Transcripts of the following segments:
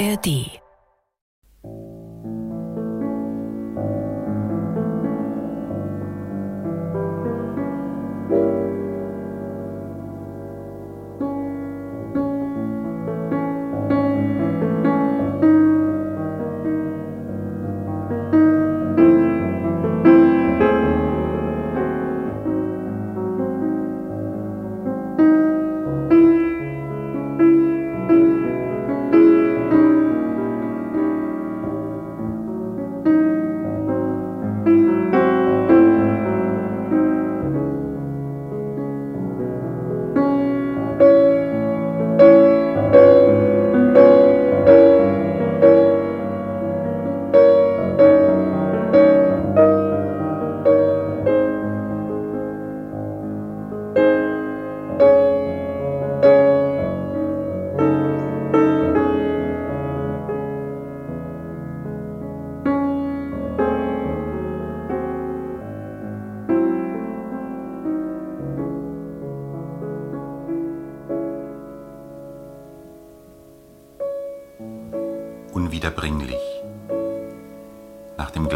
ARD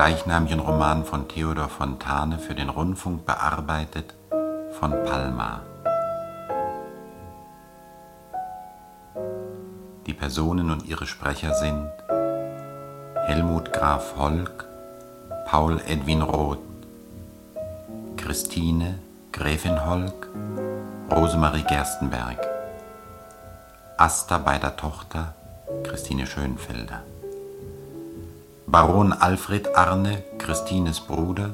gleichnamigen Roman von Theodor Fontane für den Rundfunk bearbeitet von Palma. Die Personen und ihre Sprecher sind Helmut Graf Holk, Paul Edwin Roth, Christine Gräfin Holk, Rosemarie Gerstenberg, Asta beider Tochter Christine Schönfelder. Baron Alfred Arne, Christines Bruder,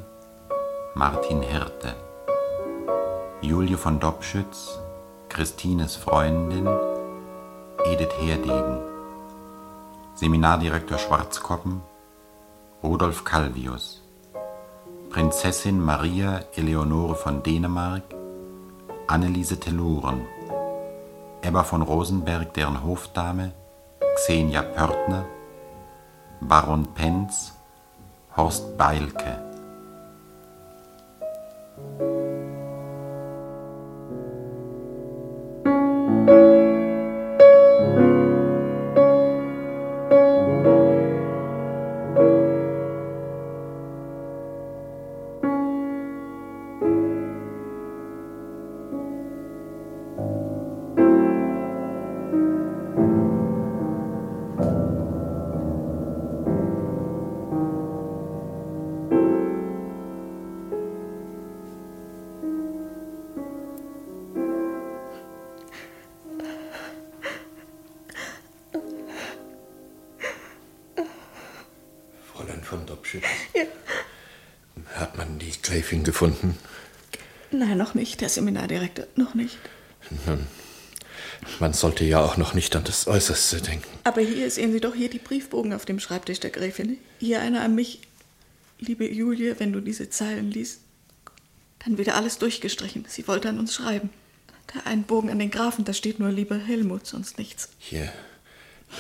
Martin Hirte. Julie von Dobschütz, Christines Freundin, Edith Herdegen. Seminardirektor Schwarzkoppen, Rudolf Calvius. Prinzessin Maria Eleonore von Dänemark, Anneliese Telluren. Ebba von Rosenberg, deren Hofdame, Xenia Pörtner, Baron Penz, Horst Beilke. Gefunden? Nein, noch nicht, der Seminardirektor, noch nicht. Nun, man sollte ja auch noch nicht an das Äußerste denken. Aber hier sehen Sie doch hier die Briefbogen auf dem Schreibtisch der Gräfin. Hier einer an mich. Liebe Julie, wenn du diese Zeilen liest, dann wieder alles durchgestrichen. Sie wollte an uns schreiben. Da ein Bogen an den Grafen, da steht nur lieber Helmut, sonst nichts. Hier.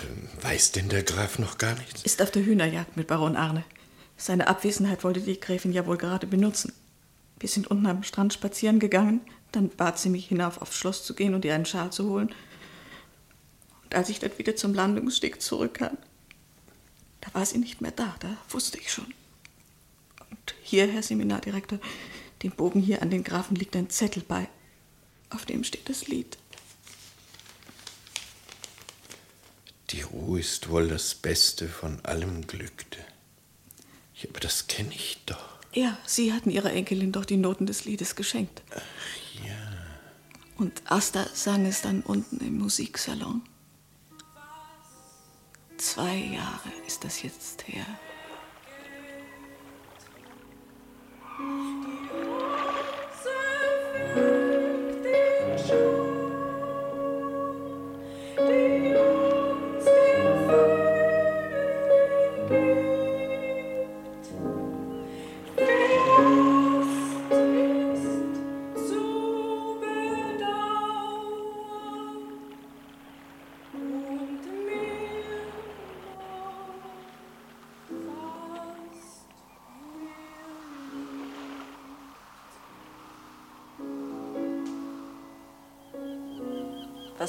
Ähm, weiß denn der Graf noch gar nichts? Ist auf der Hühnerjagd mit Baron Arne. Seine Abwesenheit wollte die Gräfin ja wohl gerade benutzen. Wir sind unten am Strand spazieren gegangen. Dann bat sie mich hinauf aufs Schloss zu gehen und ihr einen Schal zu holen. Und als ich dann wieder zum Landungssteg zurückkam, da war sie nicht mehr da. Da wusste ich schon. Und hier, Herr Seminardirektor, dem Bogen hier an den Grafen liegt ein Zettel bei. Auf dem steht das Lied. Die Ruhe ist wohl das Beste von allem Glück. Ja, aber das kenne ich doch. Ja, Sie hatten Ihrer Enkelin doch die Noten des Liedes geschenkt. Ach ja. Und Asta sang es dann unten im Musiksalon. Zwei Jahre ist das jetzt her.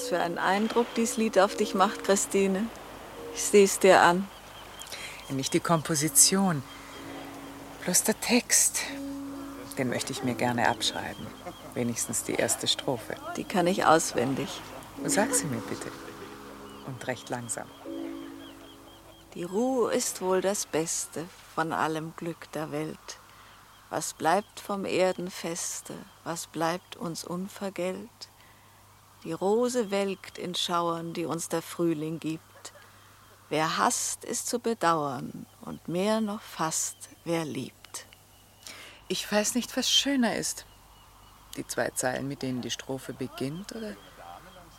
Was für einen Eindruck dieses Lied auf dich macht, Christine. Ich sieh's dir an. Nicht die Komposition, bloß der Text. Den möchte ich mir gerne abschreiben. Wenigstens die erste Strophe. Die kann ich auswendig. Sag sie mir bitte. Und recht langsam. Die Ruhe ist wohl das Beste von allem Glück der Welt. Was bleibt vom Erdenfeste, was bleibt uns unvergelt? Die Rose welkt in Schauern, die uns der Frühling gibt. Wer hasst, ist zu bedauern, und mehr noch fast, wer liebt. Ich weiß nicht, was schöner ist. Die zwei Zeilen, mit denen die Strophe beginnt, oder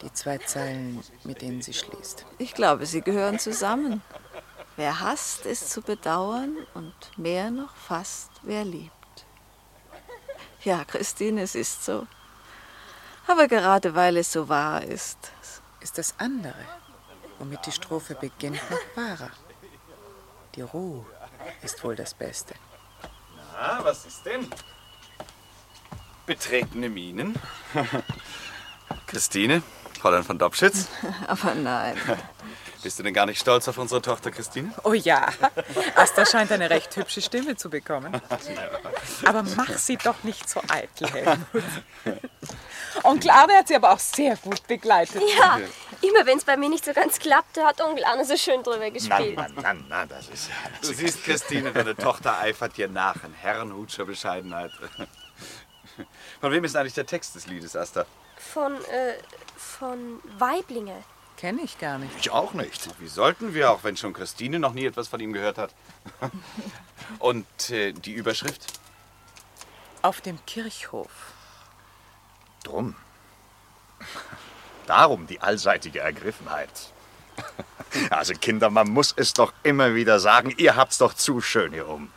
die zwei Zeilen, mit denen sie schließt? Ich glaube, sie gehören zusammen. Wer hasst, ist zu bedauern, und mehr noch fast, wer liebt. Ja, Christine, es ist so. Aber gerade weil es so wahr ist. Ist das andere, womit die Strophe beginnt, noch wahrer. Die Ruhe ist wohl das Beste. Na, was ist denn? Betretene Minen. Christine, Fräulein von Dobschitz. Aber nein. Bist du denn gar nicht stolz auf unsere Tochter Christine? Oh ja, Asta scheint eine recht hübsche Stimme zu bekommen. Aber mach sie doch nicht so eitel, Helmut. Onkel Arne hat sie aber auch sehr gut begleitet. Ja, immer wenn es bei mir nicht so ganz klappte, hat Onkel Arne so schön drüber gespielt. Na, na, na, das ist ja... Du siehst, Christine, deine Tochter eifert dir nach in Herrenhutscher Bescheidenheit. Von wem ist eigentlich der Text des Liedes, Asta? Von, äh, von Weiblinge. Kenne ich gar nicht. Ich auch nicht. Wie sollten wir auch, wenn schon Christine noch nie etwas von ihm gehört hat? Und äh, die Überschrift? Auf dem Kirchhof. Drum. Darum die allseitige Ergriffenheit. Also Kinder, man muss es doch immer wieder sagen, ihr habt's doch zu schön hier oben.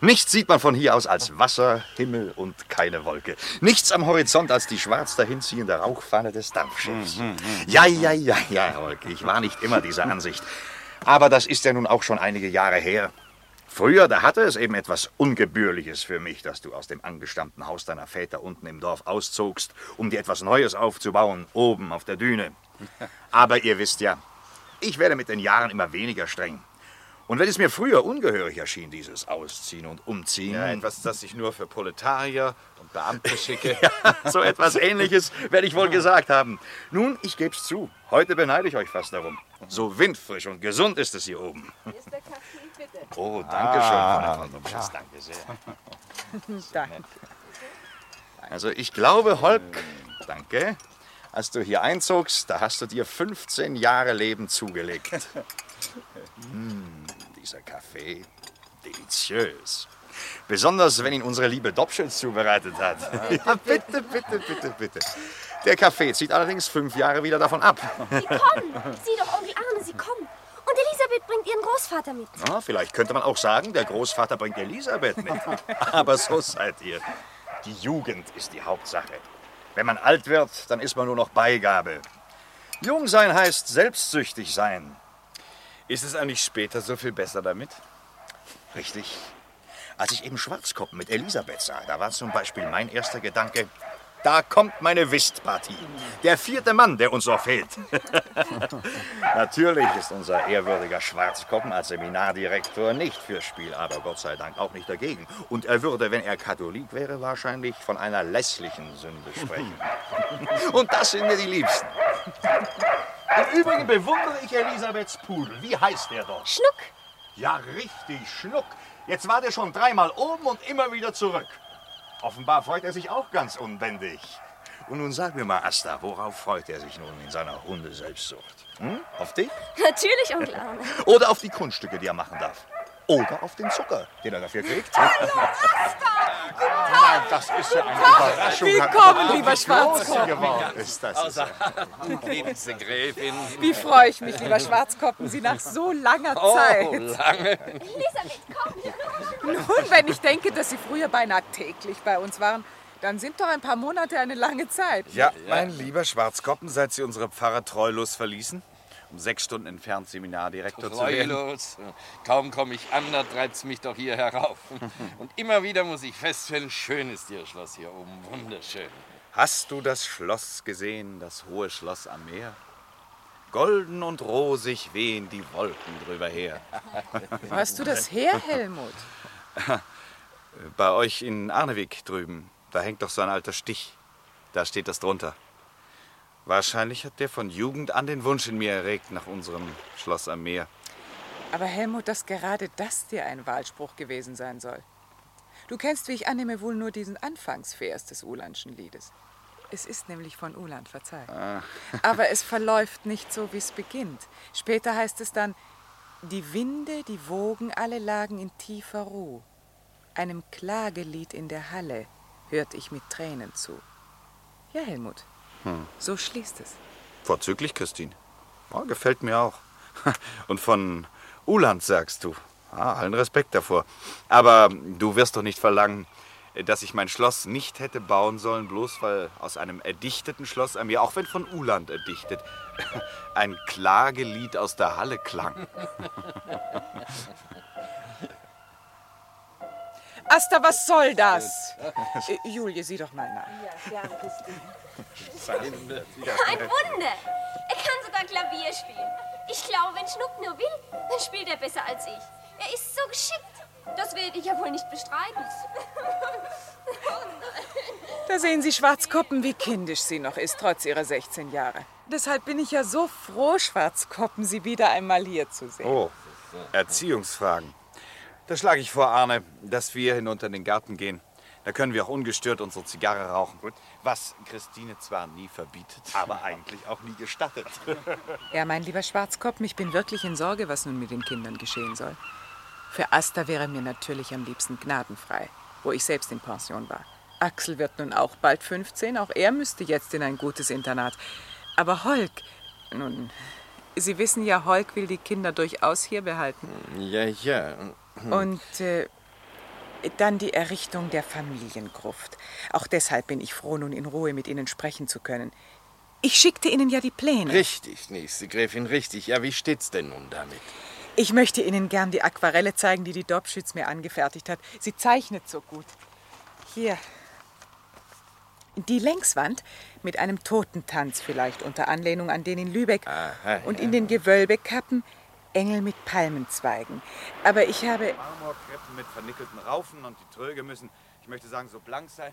Nichts sieht man von hier aus als Wasser, Himmel und keine Wolke. Nichts am Horizont als die schwarz dahinziehende Rauchfahne des Dampfschiffs. Ja, ja, ja, ja, Holk, ich war nicht immer dieser Ansicht. Aber das ist ja nun auch schon einige Jahre her. Früher, da hatte es eben etwas Ungebührliches für mich, dass du aus dem angestammten Haus deiner Väter unten im Dorf auszogst, um dir etwas Neues aufzubauen, oben auf der Düne. Aber ihr wisst ja, ich werde mit den Jahren immer weniger streng. Und wenn es mir früher ungehörig erschien, dieses Ausziehen und Umziehen. Ja, etwas, das ich nur für Proletarier und Beamte schicke. so etwas Ähnliches werde ich wohl gesagt haben. Nun, ich geb's zu. Heute beneide ich euch fast darum. So windfrisch und gesund ist es hier oben. Oh, danke schön, Frau von Dobschitz. Danke sehr. Danke. Also ich glaube, Holk, danke, als du hier einzogst, da hast du dir 15 Jahre Leben zugelegt. Hm, dieser Kaffee, deliziös. Besonders, wenn ihn unsere liebe Dobschitz zubereitet hat. Ja, bitte, bitte, bitte, bitte. Der Kaffee zieht allerdings fünf Jahre wieder davon ab. Sie kommen. Sieh doch, Onkel Arne, sie kommen. Und Elisabeth bringt ihren Großvater mit. Na, vielleicht könnte man auch sagen, der Großvater bringt Elisabeth mit. Aber so seid ihr. Die Jugend ist die Hauptsache. Wenn man alt wird, dann ist man nur noch Beigabe. Jung sein heißt selbstsüchtig sein. Ist es eigentlich später so viel besser damit? Richtig. Als ich eben Schwarzkoppen mit Elisabeth sah, da war zum Beispiel mein erster Gedanke, da kommt meine Whistpartie. Der vierte Mann, der uns noch fehlt. Natürlich ist unser ehrwürdiger Schwarzkoppen als Seminardirektor nicht fürs Spiel, aber Gott sei Dank auch nicht dagegen. Und er würde, wenn er Katholik wäre, wahrscheinlich von einer lässlichen Sünde sprechen. Und das sind mir die Liebsten. Im Übrigen bewundere ich Elisabeths Pudel. Wie heißt der doch? Schnuck. Ja, richtig, Schnuck. Jetzt war der schon dreimal oben und immer wieder zurück. Offenbar freut er sich auch ganz unbändig. Und nun sag mir mal, Asta, worauf freut er sich nun in seiner Hundeselbstsucht? Hm? Auf dich? Natürlich, Onkel Arne. Oder auf die Kunststücke, die er machen darf? Oder auf den Zucker, den er dafür kriegt? Hallo, Asta! Das ist ja eine Überraschung. Willkommen, lieber Schwarzkopf. geworden ist. Das ist ja Liebste Gräfin. Wie freue ich mich, lieber Schwarzkoppen, Sie nach so langer Oh, Zeit. lange. Elisabeth, komm. Nun, wenn ich denke, dass Sie früher beinahe täglich bei uns waren, dann sind doch ein paar Monate eine lange Zeit. Ja, mein lieber Schwarzkoppen, seit Sie unsere Pfarrer treulos verließen, um sechs Stunden entfernt Seminardirektor zu werden. Treulos. Kaum komme ich an, da treibt's mich doch hier herauf. Und immer wieder muss ich feststellen, schön ist Ihr Schloss hier oben. Wunderschön. Hast du das Schloss gesehen, das hohe Schloss am Meer? Golden und rosig wehen die Wolken drüber her. Wo hast du das her, Helmut? Bei euch in Arnewig drüben, da hängt doch so ein alter Stich. Da steht das drunter. Wahrscheinlich hat der von Jugend an den Wunsch in mir erregt nach unserem Schloss am Meer. Aber Helmut, dass gerade das dir ein Wahlspruch gewesen sein soll. Du kennst, wie ich annehme, wohl nur diesen Anfangsvers des Ulandschen Liedes. Es ist nämlich von Uland, verzeih. Aber es verläuft nicht so, wie es beginnt. Später heißt es dann, die Winde, die Wogen, alle lagen in tiefer Ruh. Einem Klagelied in der Halle hört ich mit Tränen zu. Ja, Helmut, so schließt es. Vorzüglich, Christine. Ja, gefällt mir auch. Und von Uland sagst du. Ah, allen Respekt davor. Aber du wirst doch nicht verlangen, dass ich mein Schloss nicht hätte bauen sollen, bloß weil aus einem erdichteten Schloss an mir, auch wenn von Uland erdichtet, ein Klagelied aus der Halle klang. Asta, was soll das? Äh, Julie, sieh doch mal nach. Ein Wunder! Er kann sogar Klavier spielen. Ich glaube, wenn Schnuck nur will, dann spielt er besser als ich. Er ist so geschickt. Das werde ich ja wohl nicht bestreiten. Da sehen Sie Schwarzkoppen, wie kindisch sie noch ist, trotz ihrer 16 Jahre. Deshalb bin ich ja so froh, Schwarzkoppen, Sie wieder einmal hier zu sehen. Oh, Erziehungsfragen. Da schlage ich vor, Arne, dass wir hinunter in den Garten gehen. Da können wir auch ungestört unsere Zigarre rauchen. Was Christine zwar nie verbietet. Aber eigentlich auch nie gestattet. Ja, mein lieber Schwarzkopf, ich bin wirklich in Sorge, was nun mit den Kindern geschehen soll. Für Asta wäre mir natürlich am liebsten gnadenfrei, wo ich selbst in Pension war. Axel wird nun auch bald 15, auch er müsste jetzt in ein gutes Internat. Aber Holk, nun, Sie wissen ja, Holk will die Kinder durchaus hier behalten. Ja, ja. Und äh, dann die Errichtung der Familiengruft. Auch deshalb bin ich froh, nun in Ruhe mit Ihnen sprechen zu können. Ich schickte Ihnen ja die Pläne. Richtig, nächste Gräfin, richtig. Ja, wie steht's denn nun damit? Ich möchte Ihnen gern die Aquarelle zeigen, die die Dobschütz mir angefertigt hat. Sie zeichnet so gut. Hier. Die Längswand mit einem Totentanz vielleicht unter Anlehnung an den in Lübeck. Aha, Und in den Gewölbekappen Engel mit Palmenzweigen. Aber ich habe, Marmorkreppen mit vernickelten Raufen und die Tröge müssen, ich möchte sagen, so blank sein.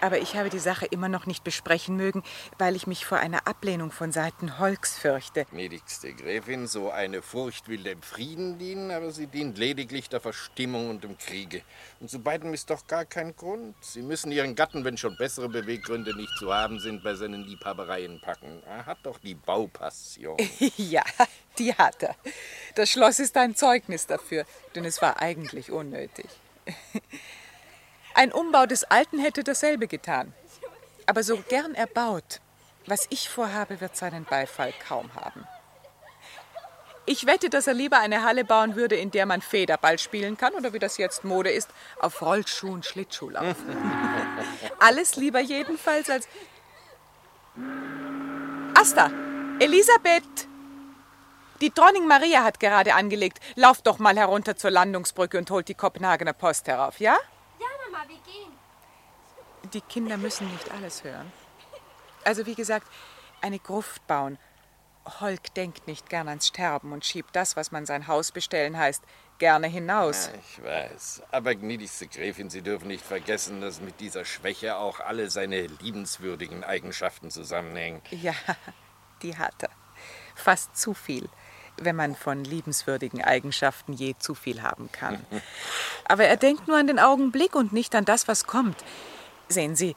aber ich habe die Sache immer noch nicht besprechen mögen, weil ich mich vor einer Ablehnung von Seiten Holks fürchte. Gnädigste Gräfin, so eine Furcht will dem Frieden dienen, aber sie dient lediglich der Verstimmung und dem Kriege. Und zu beidem ist doch gar kein Grund. Sie müssen ihren Gatten, wenn schon bessere Beweggründe nicht zu haben sind, bei seinen Liebhabereien packen. Er hat doch die Baupassion. Ja, die hat er. Das Schloss ist ein Zeugnis dafür, denn es war eigentlich unnötig. Ein Umbau des Alten hätte dasselbe getan. Aber so gern erbaut, was ich vorhabe, wird seinen Beifall kaum haben. Ich wette, dass er lieber eine Halle bauen würde, in der man Federball spielen kann oder wie das jetzt Mode ist, auf Rollschuhen Schlittschuh laufen. Alles lieber jedenfalls als. Asta, Elisabeth! Die Dronning Maria hat gerade angelegt. Lauf doch mal herunter zur Landungsbrücke und holt die Kopenhagener Post herauf, ja? Ja, wir gehen. Die Kinder müssen nicht alles hören. Also wie gesagt, eine Gruft bauen. Holk denkt nicht gern ans Sterben und schiebt das, was man sein Haus bestellen heißt, gerne hinaus. Ich weiß. Aber gnädigste Gräfin, Sie dürfen nicht vergessen, dass mit dieser Schwäche auch alle seine liebenswürdigen Eigenschaften zusammenhängen. Ja, die hat er. Fast zu viel, wenn man von liebenswürdigen Eigenschaften je zu viel haben kann. Aber er denkt nur an den Augenblick und nicht an das, was kommt. Sehen Sie,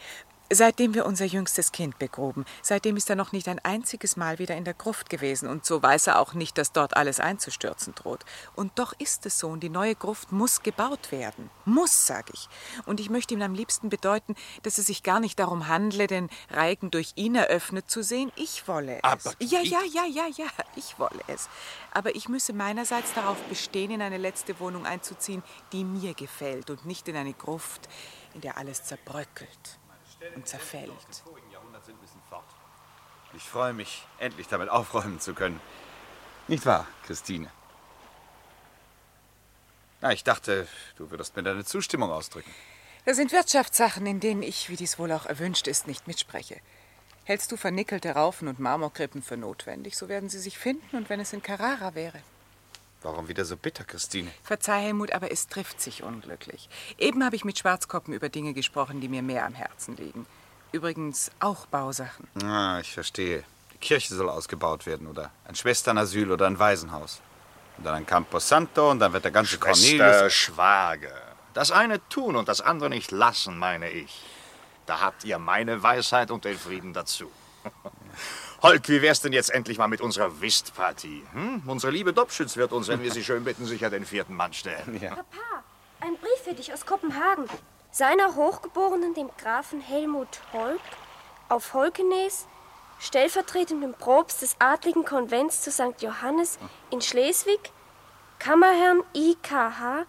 seitdem wir unser jüngstes Kind begruben, seitdem ist er noch nicht ein einziges Mal wieder in der Gruft gewesen und so weiß er auch nicht, dass dort alles einzustürzen droht. Und doch ist es so und die neue Gruft muss gebaut werden. Muss, sag ich. Und ich möchte ihm am liebsten bedeuten, dass es sich gar nicht darum handle, den Reigen durch ihn eröffnet zu sehen. Ich wolle es. Aber ja, ja, ja, ja, ja, ich wolle es. Aber ich müsse meinerseits darauf bestehen, in eine letzte Wohnung einzuziehen, die mir gefällt und nicht in eine Gruft, in der alles zerbröckelt und zerfällt. Ich freue mich, endlich damit aufräumen zu können. Nicht wahr, Christine? Na, ich dachte, du würdest mir deine Zustimmung ausdrücken. Das sind Wirtschaftssachen, in denen ich, wie dies wohl auch erwünscht ist, nicht mitspreche. Hältst du vernickelte Raufen und Marmorkrippen für notwendig, so werden sie sich finden und wenn es in Carrara wäre. Warum wieder so bitter, Christine? Verzeih, Helmut, aber es trifft sich unglücklich. Eben habe ich mit Schwarzkoppen über Dinge gesprochen, die mir mehr am Herzen liegen. Übrigens auch Bausachen. Ah, ich verstehe. Die Kirche soll ausgebaut werden oder ein Schwesternasyl oder ein Waisenhaus. Und dann ein Campo Santo und dann wird der ganze Schwester, Cornelius... Schwager. Das eine tun und das andere nicht lassen, meine ich. Da habt ihr meine Weisheit und den Frieden dazu. Holk, wie wär's denn jetzt endlich mal mit unserer Whistpartie? Hm? Unsere liebe Dobschütz wird uns, wenn wir sie schön bitten, sicher den vierten Mann stellen. Papa, ein Brief für dich aus Kopenhagen. Seiner Hochgeborenen, dem Grafen Helmut Holk, auf Holkenes, stellvertretendem Propst des adligen Konvents zu St. Johannes in Schleswig, Kammerherrn IKH,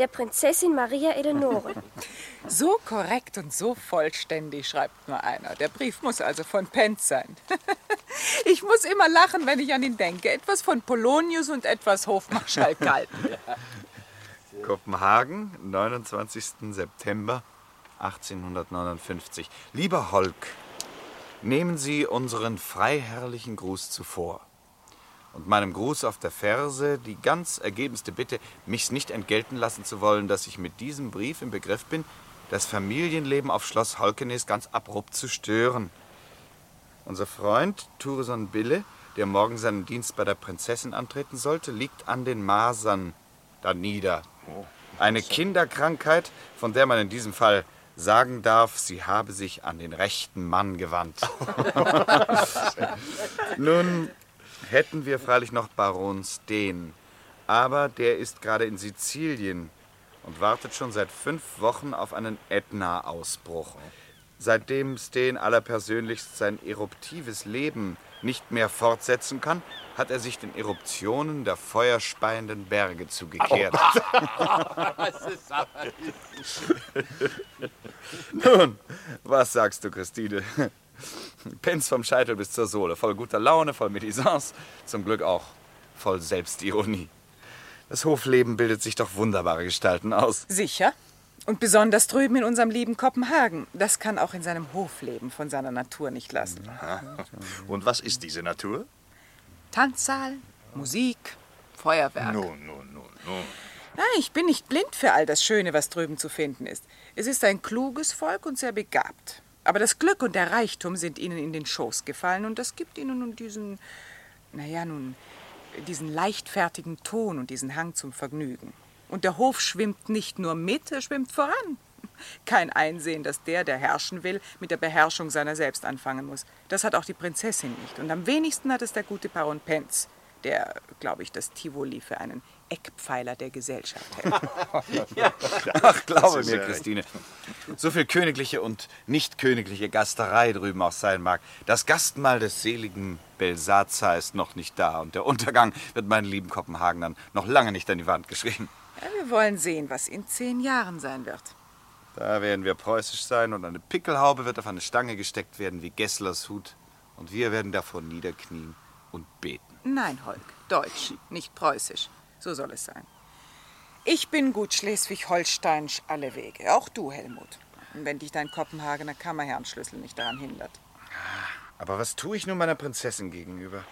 der Prinzessin Maria Eleonore. So korrekt und so vollständig schreibt nur einer. Der Brief muss also von Penz sein. Ich muss immer lachen, wenn ich an ihn denke. Etwas von Polonius und etwas Hofmarschall Galten. Kopenhagen, 29. September 1859. Lieber Holk, nehmen Sie unseren freiherrlichen Gruß zuvor. Und meinem Gruß auf der Verse die ganz ergebenste Bitte, mich's nicht entgelten lassen zu wollen, dass ich mit diesem Brief im Begriff bin, das Familienleben auf Schloss Holkenes ganz abrupt zu stören. Unser Freund Thureson Bille, der morgen seinen Dienst bei der Prinzessin antreten sollte, liegt an den Masern da nieder. Eine Kinderkrankheit, von der man in diesem Fall sagen darf, sie habe sich an den rechten Mann gewandt. Nun hätten wir freilich noch Baron Steen, aber der ist gerade in Sizilien und wartet schon seit fünf Wochen auf einen Ätna-Ausbruch. Seitdem Steen allerpersönlichst sein eruptives Leben nicht mehr fortsetzen kann, hat er sich den Eruptionen der feuerspeienden Berge zugekehrt. Nun, was sagst du, Christine? Pens vom Scheitel bis zur Sohle, voll guter Laune, voll Medisance, zum Glück auch voll Selbstironie. Das Hofleben bildet sich doch wunderbare Gestalten aus. Sicher. Und besonders drüben in unserem lieben Kopenhagen. Das kann auch in seinem Hofleben von seiner Natur nicht lassen. Und was ist diese Natur? Tanzsaal, Musik, Feuerwerk. Nun, nun, nun, nun. Nein, ich bin nicht blind für all das Schöne, was drüben zu finden ist. Es ist ein kluges Volk und sehr begabt. Aber das Glück und der Reichtum sind ihnen in den Schoß gefallen und das gibt ihnen nun diesen, naja, nun, diesen leichtfertigen Ton und diesen Hang zum Vergnügen. Und der Hof schwimmt nicht nur mit, er schwimmt voran. Kein Einsehen, dass der, der herrschen will, mit der Beherrschung seiner selbst anfangen muss. Das hat auch die Prinzessin nicht. Und am wenigsten hat es der gute Baron Penz, der, glaube ich, das Tivoli für einen Eckpfeiler der Gesellschaft hält. Ach, glaube mir, ja- Christine. So viel königliche und nicht königliche Gasterei drüben auch sein mag. Das Gastmahl des seligen Belsazar ist noch nicht da und der Untergang wird meinen lieben Kopenhagenern noch lange nicht an die Wand geschrieben. Ja, wir wollen sehen, was in zehn Jahren sein wird. Da werden wir preußisch sein und eine Pickelhaube wird auf eine Stange gesteckt werden wie Gesslers Hut. Und wir werden davor niederknien und beten. Nein, Holk, deutsch, nicht preußisch. So soll es sein. Ich bin gut schleswig-holsteinsch alle Wege, auch du, Helmut. Wenn dich dein Kopenhagener Kammerherrnschlüssel nicht daran hindert. Aber was tue ich nun meiner Prinzessin gegenüber?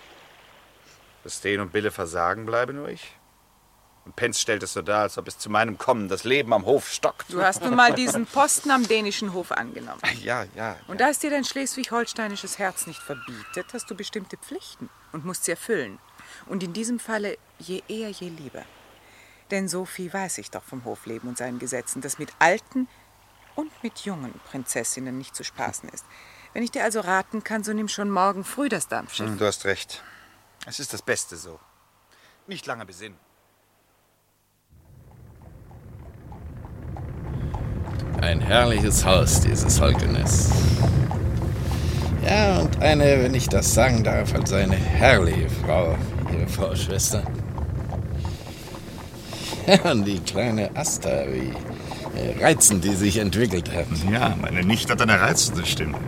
Dass Steen und Bille versagen, bleibe nur ich. Und Penz stellt es so dar, als ob es zu meinem Kommen das Leben am Hof stockt. Du hast nun mal diesen Posten am dänischen Hof angenommen. Ja, ja. Und da es dir dein schleswig-holsteinisches Herz nicht verbietet, hast du bestimmte Pflichten und musst sie erfüllen. Und in diesem Falle je eher, je lieber. Denn so viel weiß ich doch vom Hofleben und seinen Gesetzen, dass mit alten und mit jungen Prinzessinnen nicht zu spaßen ist. Wenn ich dir also raten kann, so nimm schon morgen früh das Dampfschiff. Hm, Du hast recht. Es ist das Beste so. Nicht lange besinnen. Ein herrliches Haus, dieses Holkenes. Ja, und eine, wenn ich das sagen darf, also eine herrliche Frau, Ihre Frau Schwester. Und die kleine Asta, wie äh, reizend die sich entwickelt hat. Ja, meine Nichte hat eine reizende Stimme.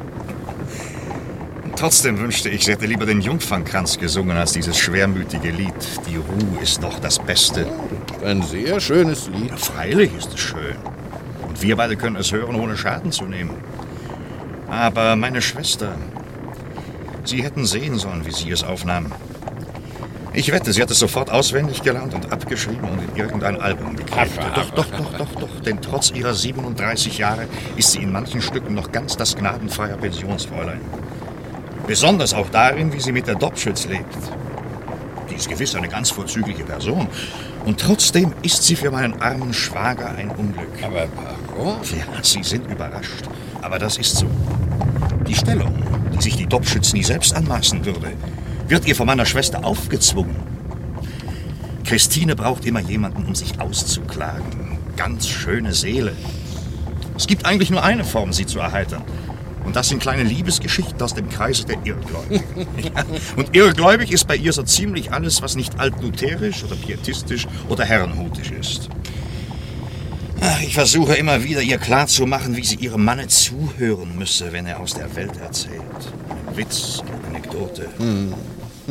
Trotzdem wünschte ich, sie hätte lieber den Jungfernkranz gesungen als dieses schwermütige Lied. Die Ruhe ist doch das Beste. Ein sehr schönes Lied. Ja, freilich ist es schön. Und wir beide können es hören, ohne Schaden zu nehmen. Aber meine Schwester, Sie hätten sehen sollen, wie sie es aufnahmen. Ich wette, sie hat es sofort auswendig gelernt und abgeschrieben und in irgendein Album geklebt. Doch, doch, doch, doch, doch. Denn trotz ihrer 37 Jahre ist sie in manchen Stücken noch ganz das gnadenfreie Pensionsfräulein. Besonders auch darin, wie sie mit der Dobschütz lebt. Die ist gewiss eine ganz vorzügliche Person. Und trotzdem ist sie für meinen armen Schwager ein Unglück. Aber warum? Ja, Sie sind überrascht. Aber das ist so. Die Stellung, die sich die Dobschütz nie selbst anmaßen würde, wird ihr von meiner Schwester aufgezwungen. Christine braucht immer jemanden, um sich auszuklagen. Ganz schöne Seele. Es gibt eigentlich nur eine Form, sie zu erheitern. Und das sind kleine Liebesgeschichten aus dem Kreise der Irrgläubigen. ja. Und irrgläubig ist bei ihr so ziemlich alles, was nicht altlutherisch oder pietistisch oder herrenhutisch ist. Ach, ich versuche immer wieder, ihr klarzumachen, wie sie ihrem Manne zuhören müsse, wenn er aus der Welt erzählt. Ein Witz, eine Anekdote.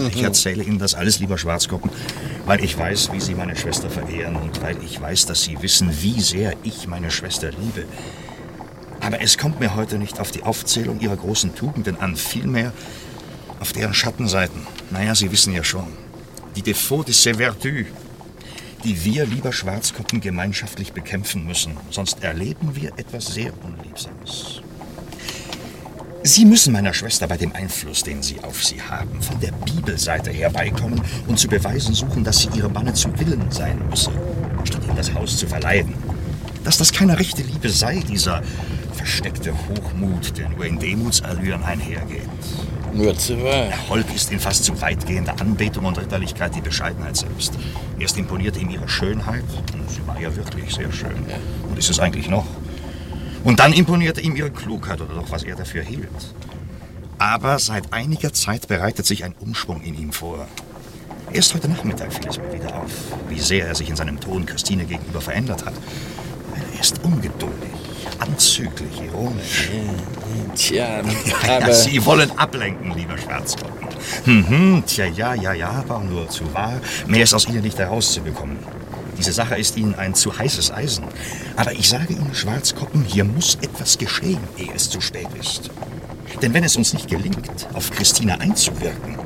Ich erzähle Ihnen das alles, lieber Schwarzkoppen, weil ich weiß, wie Sie meine Schwester verehren und weil ich weiß, dass Sie wissen, wie sehr ich meine Schwester liebe. Aber es kommt mir heute nicht auf die Aufzählung Ihrer großen Tugenden an, vielmehr auf deren Schattenseiten. Naja, Sie wissen ja schon. Die Défauts de ses vertus, die wir, lieber Schwarzkoppen, gemeinschaftlich bekämpfen müssen. Sonst erleben wir etwas sehr Unliebsames. Sie müssen meiner Schwester bei dem Einfluss, den Sie auf sie haben, von der Bibelseite her beikommen und zu beweisen suchen, dass sie ihrem Manne zu Willen sein müsse, statt ihm das Haus zu verleihen. Dass das keine rechte Liebe sei, dieser versteckte Hochmut, der nur in Demutsallüren einhergeht. Nur zu wahr. Holk ist in fast zu weitgehender Anbetung und Ritterlichkeit die Bescheidenheit selbst. Erst imponierte ihm ihre Schönheit, und sie war ja wirklich sehr schön, und ist es eigentlich noch. Und dann imponierte ihm ihre Klugheit oder doch, was er dafür hielt. Aber seit einiger Zeit bereitet sich ein Umschwung in ihm vor. Erst heute Nachmittag fiel es mir wieder auf, wie sehr er sich in seinem Ton Christine gegenüber verändert hat. Er ist ungeduldig, anzüglich, ironisch. Tja, Ja, aber Sie wollen ablenken, lieber Schwarzkoppen. Mhm, tja, ja, ja, ja, aber nur zu wahr. Mehr ist aus Ihnen nicht herauszubekommen. Diese Sache ist Ihnen ein zu heißes Eisen. Aber ich sage Ihnen, Schwarzkoppen, hier muss etwas geschehen, ehe es zu spät ist. Denn wenn es uns nicht gelingt, auf Christina einzuwirken,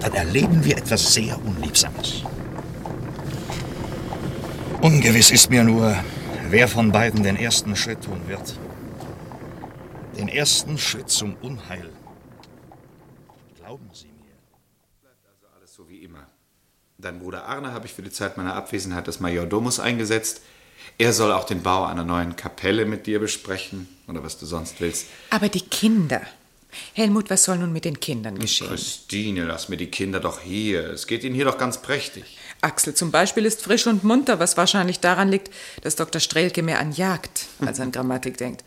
dann erleben wir etwas sehr Unliebsames. Ungewiss ist mir nur, wer von beiden den ersten Schritt tun wird. Den ersten Schritt zum Unheil. Glauben Sie mir. Alles so wie immer. Dein Bruder Arne habe ich für die Zeit meiner Abwesenheit des Majordomus eingesetzt. Er soll auch den Bau einer neuen Kapelle mit dir besprechen oder was du sonst willst. Aber die Kinder. Helmut, was soll nun mit den Kindern geschehen? Christine, lass mir die Kinder doch hier. Es geht ihnen hier doch ganz prächtig. Axel zum Beispiel ist frisch und munter, was wahrscheinlich daran liegt, dass Dr. Strelke mehr an Jagd als an Grammatik denkt.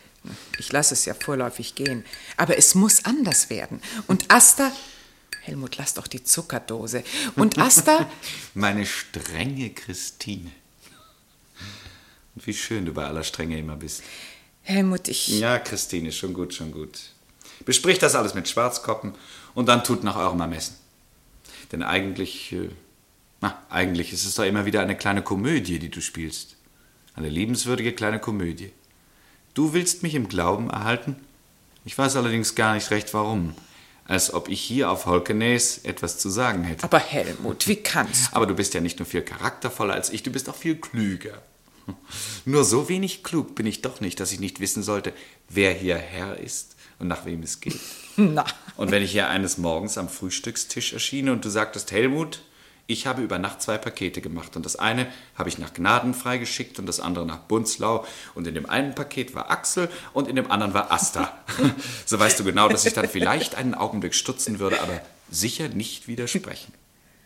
Ich lasse es ja vorläufig gehen. Aber es muss anders werden. Und Asta. Helmut, lass doch die Zuckerdose. Und Asta. Meine strenge Christine. Und wie schön du bei aller Strenge immer bist. Helmut, ich. Ja, Christine, schon gut, schon gut. Bespricht das alles mit Schwarzkoppen und dann tut nach eurem Ermessen. Denn eigentlich, äh, na, eigentlich ist es doch immer wieder eine kleine Komödie, die du spielst. Eine liebenswürdige kleine Komödie. Du willst mich im Glauben erhalten? Ich weiß allerdings gar nicht recht warum. Als ob ich hier auf Holkenes etwas zu sagen hätte. Aber Helmut, wie kannst du? Aber du bist ja nicht nur viel charaktervoller als ich, du bist auch viel klüger. Nur so wenig klug bin ich doch nicht, dass ich nicht wissen sollte, wer hier Herr ist und nach wem es geht. Na. Und wenn ich hier eines Morgens am Frühstückstisch erschiene und du sagtest, Helmut, ich habe über Nacht zwei Pakete gemacht und das eine habe ich nach Gnadenfrei geschickt und das andere nach Bunzlau und in dem einen Paket war Axel und in dem anderen war Asta. so weißt du genau, dass ich dann vielleicht einen Augenblick stutzen würde, aber sicher nicht widersprechen.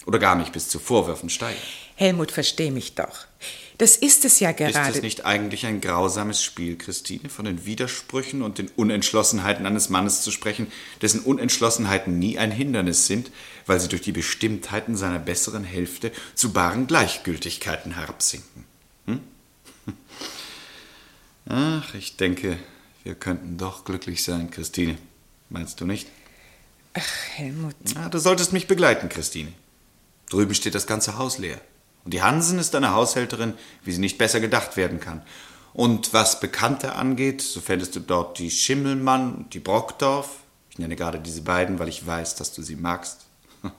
Oder gar nicht bis zu Vorwürfen steigen. Helmut, versteh mich doch. Das ist es ja Ist gerade. es nicht eigentlich ein grausames Spiel, Christine, von den Widersprüchen und den Unentschlossenheiten eines Mannes zu sprechen, dessen Unentschlossenheiten nie ein Hindernis sind, weil sie durch die Bestimmtheiten seiner besseren Hälfte zu baren Gleichgültigkeiten herabsinken? Hm? Ach, ich denke, wir könnten doch glücklich sein, Christine. Meinst du nicht? Helmut. Ja, du solltest mich begleiten, Christine. Drüben steht das ganze Haus leer. Und die Hansen ist eine Haushälterin, wie sie nicht besser gedacht werden kann. Und was Bekannte angeht, so fändest du dort die Schimmelmann und die Brockdorf. Ich nenne gerade diese beiden, weil ich weiß, dass du sie magst. Und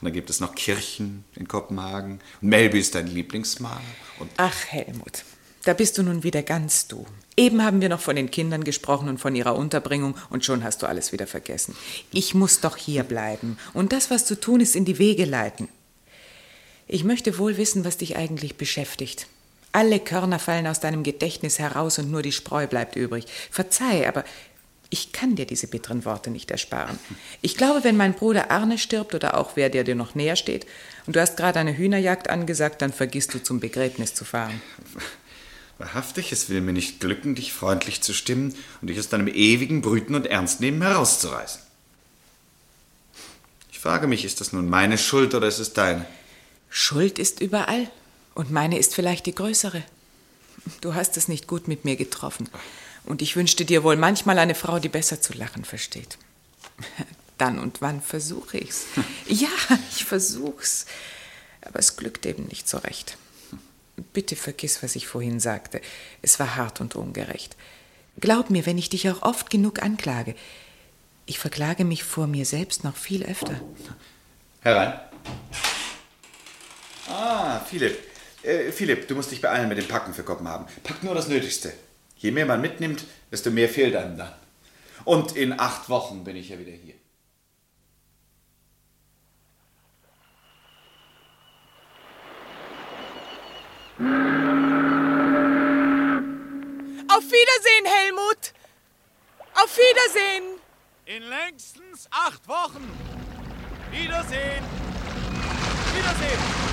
dann gibt es noch Kirchen in Kopenhagen. Und Melby ist dein Lieblingsmal. Und Ach, Helmut, da bist du nun wieder ganz du. Eben haben wir noch von den Kindern gesprochen und von ihrer Unterbringung und schon hast du alles wieder vergessen. Ich muss doch hier bleiben und das, was zu tun ist, in die Wege leiten. Ich möchte wohl wissen, was dich eigentlich beschäftigt. Alle Körner fallen aus deinem Gedächtnis heraus und nur die Spreu bleibt übrig. Verzeih, aber ich kann dir diese bitteren Worte nicht ersparen. Ich glaube, wenn mein Bruder Arne stirbt oder auch wer, der dir noch näher steht, und du hast gerade eine Hühnerjagd angesagt, dann vergisst du zum Begräbnis zu fahren. wahrhaftig, es will mir nicht glücken, dich freundlich zu stimmen und dich aus deinem ewigen Brüten und Ernstnehmen herauszureißen. Ich frage mich, ist das nun meine Schuld oder ist es deine? Schuld ist überall und meine ist vielleicht die größere. Du hast es nicht gut mit mir getroffen. Und ich wünschte dir wohl manchmal eine Frau, die besser zu lachen versteht. Dann und wann versuche ich's. Ja, ich versuch's. Aber es glückt eben nicht so recht. Bitte vergiss, was ich vorhin sagte. Es war hart und ungerecht. Glaub mir, wenn ich dich auch oft genug anklage, ich verklage mich vor mir selbst noch viel öfter. Herein. Ah, Philipp. Äh, Philipp, du musst dich beeilen mit dem Packen für Kopenhagen. Pack nur das Nötigste. Je mehr man mitnimmt, desto mehr fehlt einem dann. Und in acht Wochen bin ich ja wieder hier. Auf Wiedersehen, Helmut! Auf Wiedersehen! In längstens acht Wochen. Wiedersehen. Wiedersehen.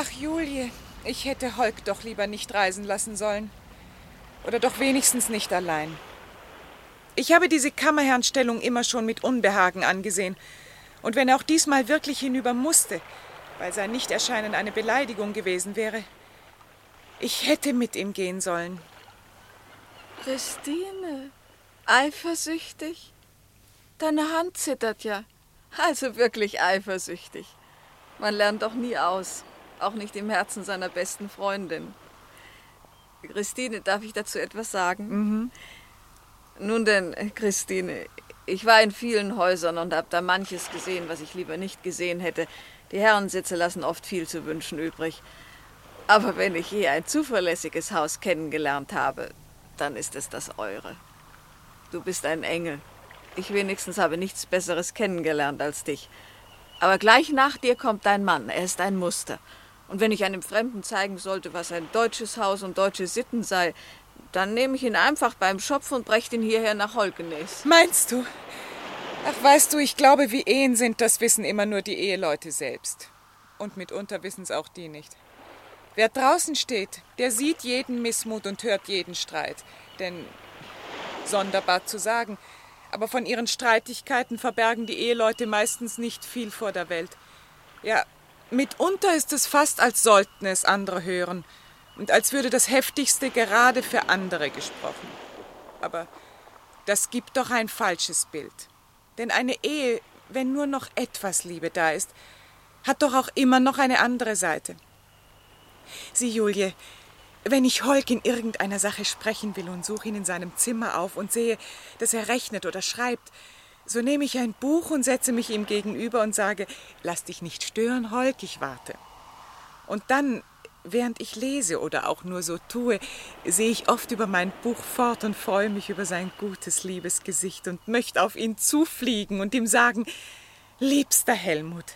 Ach, Julie, ich hätte Holk doch lieber nicht reisen lassen sollen. Oder doch wenigstens nicht allein. Ich habe diese Kammerherrnstellung immer schon mit Unbehagen angesehen. Und wenn er auch diesmal wirklich hinüber musste, weil sein Nichterscheinen eine Beleidigung gewesen wäre, ich hätte mit ihm gehen sollen. Christine, eifersüchtig? Deine Hand zittert ja. Also wirklich eifersüchtig. Man lernt doch nie aus, auch nicht im Herzen seiner besten Freundin. Christine, darf ich dazu etwas sagen? Mhm. Nun denn, Christine, ich war in vielen Häusern und habe da manches gesehen, was ich lieber nicht gesehen hätte. Die Herrensitze lassen oft viel zu wünschen übrig. Aber wenn ich je ein zuverlässiges Haus kennengelernt habe, dann ist es das eure. Du bist ein Engel. Ich wenigstens habe nichts Besseres kennengelernt als dich. Aber gleich nach dir kommt dein Mann. Er ist ein Muster. Und wenn ich einem Fremden zeigen sollte, was ein deutsches Haus und deutsche Sitten sei, dann nehme ich ihn einfach beim Schopf und breche ihn hierher nach Holkenes. Meinst du? Ach, weißt du, ich glaube, wie Ehen sind, das wissen immer nur die Eheleute selbst. Und mitunter wissen es auch die nicht. Wer draußen steht, der sieht jeden Missmut und hört jeden Streit. Denn, sonderbar zu sagen, aber von ihren Streitigkeiten verbergen die Eheleute meistens nicht viel vor der Welt. Ja, mitunter ist es fast, als sollten es andere hören und als würde das Heftigste gerade für andere gesprochen. Aber das gibt doch ein falsches Bild. Denn eine Ehe, wenn nur noch etwas Liebe da ist, hat doch auch immer noch eine andere Seite. Sieh, Julie, wenn ich Holk in irgendeiner Sache sprechen will und suche ihn in seinem Zimmer auf und sehe, dass er rechnet oder schreibt, so nehme ich ein Buch und setze mich ihm gegenüber und sage, lass dich nicht stören, Holk, ich warte. Und dann, während ich lese oder auch nur so tue, sehe ich oft über mein Buch fort und freue mich über sein gutes, liebes Gesicht und möchte auf ihn zufliegen und ihm sagen, liebster Helmut,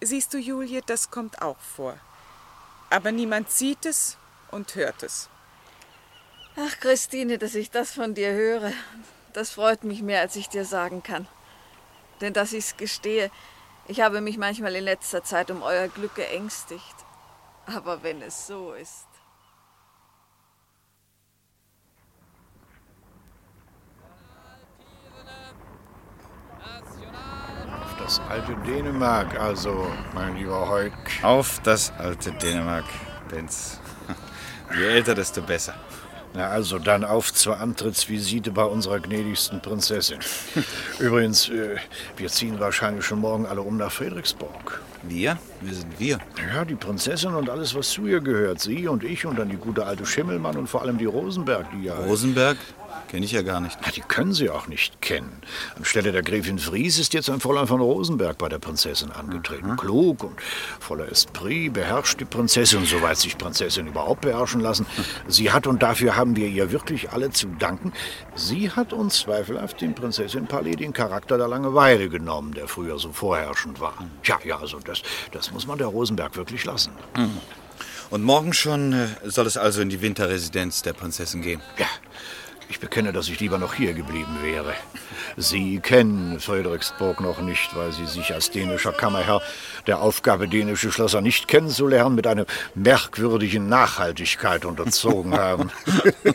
siehst du, Julie, das kommt auch vor. Aber niemand sieht es und hört es. Ach, Christine, dass ich das von dir höre, das freut mich mehr, als ich dir sagen kann. Denn dass ich's gestehe, ich habe mich manchmal in letzter Zeit um euer Glück geängstigt. Aber wenn es so ist. Auf das alte Dänemark, also, mein lieber Heuk. Auf das alte Dänemark, Benz. Je älter, desto besser. Na also, dann auf zur Antrittsvisite bei unserer gnädigsten Prinzessin. Übrigens, äh, wir ziehen wahrscheinlich schon morgen alle um nach Frederiksborg. Wir? Wir sind wir. Ja, die Prinzessin und alles, was zu ihr gehört. Sie und ich und dann die gute alte Schimmelmann und vor allem die Rosenberg, die ja... Rosenberg? Kenne ich ja gar nicht. Na, die können Sie auch nicht kennen. Anstelle der Gräfin Fries ist jetzt ein Fräulein von Rosenberg bei der Prinzessin angetreten. Klug und voller Esprit, beherrscht die Prinzessin, soweit sich Prinzessin überhaupt beherrschen lassen. Sie hat, und dafür haben wir ihr wirklich alle zu danken, sie hat uns zweifelhaft den Prinzessin Palais den Charakter der Langeweile genommen, der früher so vorherrschend war. Tja, ja, also das, das muss man der Rosenberg wirklich lassen. Und morgen schon äh, soll es also in die Winterresidenz der Prinzessin gehen. Ja, ich bekenne, dass ich lieber noch hier geblieben wäre. Sie kennen Frederiksburg noch nicht, weil Sie sich als dänischer Kammerherr der Aufgabe, dänische Schlösser nicht kennenzulernen, mit einer merkwürdigen Nachhaltigkeit unterzogen haben.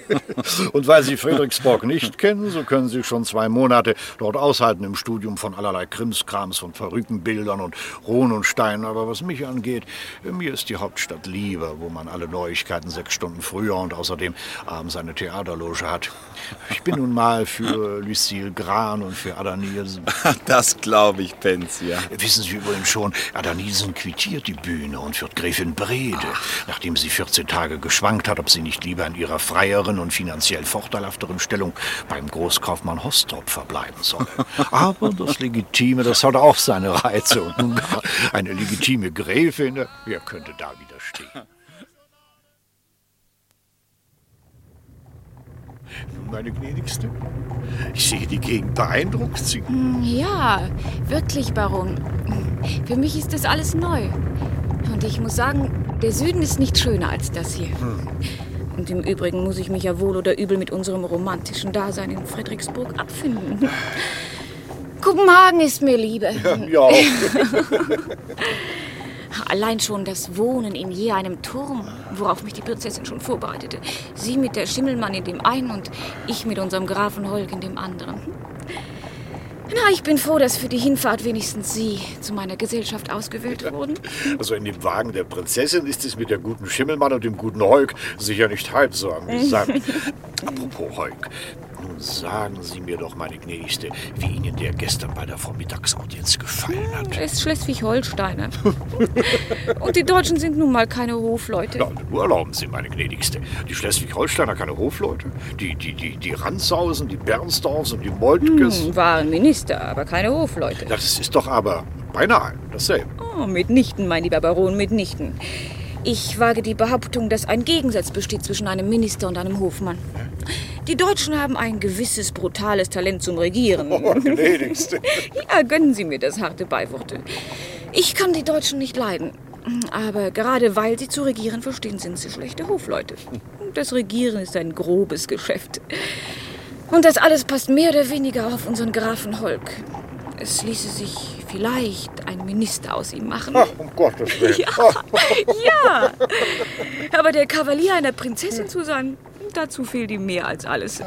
Und weil Sie Frederiksburg nicht kennen, so können Sie schon zwei Monate dort aushalten im Studium von allerlei Krimskrams, von verrückten Bildern und Ruhen und Steinen. Aber was mich angeht, mir ist die Hauptstadt lieber, wo man alle Neuigkeiten sechs Stunden früher und außerdem abends eine Theaterloge hat. Ich bin nun mal für Lucille Gran und für Ada Nielsen. Das glaube ich, Pensia. Wissen Sie übrigens schon, Ada Nielsen quittiert die Bühne und führt Gräfin Brede, nachdem sie 14 Tage geschwankt hat, ob sie nicht lieber in ihrer freieren und finanziell vorteilhafteren Stellung beim Großkaufmann Hostrop verbleiben solle. Aber das Legitime, das hat auch seine Reize. Und nun gar eine legitime Gräfin, wer könnte da widerstehen? Meine Gnädigste, ich sehe die Gegend beeindruckt Sie. Ja, wirklich, Baron. Für mich ist das alles neu. Und ich muss sagen, der Süden ist nicht schöner als das hier. Und im Übrigen muss ich mich ja wohl oder übel mit unserem romantischen Dasein in Frederiksburg abfinden. Kopenhagen ist mir Liebe. Ja, Allein schon das Wohnen in je einem Turm, worauf mich die Prinzessin schon vorbereitete. Sie mit der Schimmelmann in dem einen und ich mit unserem Grafen Holk in dem anderen. Na, ich bin froh, dass für die Hinfahrt wenigstens Sie zu meiner Gesellschaft ausgewählt wurden. Also in dem Wagen der Prinzessin ist es mit der guten Schimmelmann und dem guten Holk sicher nicht halb so amüsant. Apropos Holk, nun sagen Sie mir doch, meine Gnädigste, wie Ihnen der gestern bei der Vormittagsaudienz gefallen hat. Er ist Schleswig-Holsteiner. Und die Deutschen sind nun mal keine Hofleute. Ja, nur erlauben Sie, meine Gnädigste. Die Schleswig-Holsteiner keine Hofleute? Die, die, die, die Ranshausen, die Bernsdorfs und die Moltkes? Hm, waren Minister, aber keine Hofleute. Das ist doch aber beinahe dasselbe. Oh, mitnichten, mein lieber Baron, mitnichten. Ich wage die Behauptung, dass ein Gegensatz besteht zwischen einem Minister und einem Hofmann. Die Deutschen haben ein gewisses brutales Talent zum Regieren. Oh, gnädigste. Ja, gönnen Sie mir das harte Beiworte. Ich kann die Deutschen nicht leiden. Aber gerade weil sie zu regieren verstehen, sind sie schlechte Hofleute. Das Regieren ist ein grobes Geschäft. Und das alles passt mehr oder weniger auf unseren Grafen Holk. Es ließe sich vielleicht ein Minister aus ihm machen. Ach, um Gottes Willen. Ja, ja. Aber der Kavalier einer Prinzessin zu sein, dazu fehlt ihm mehr als alles.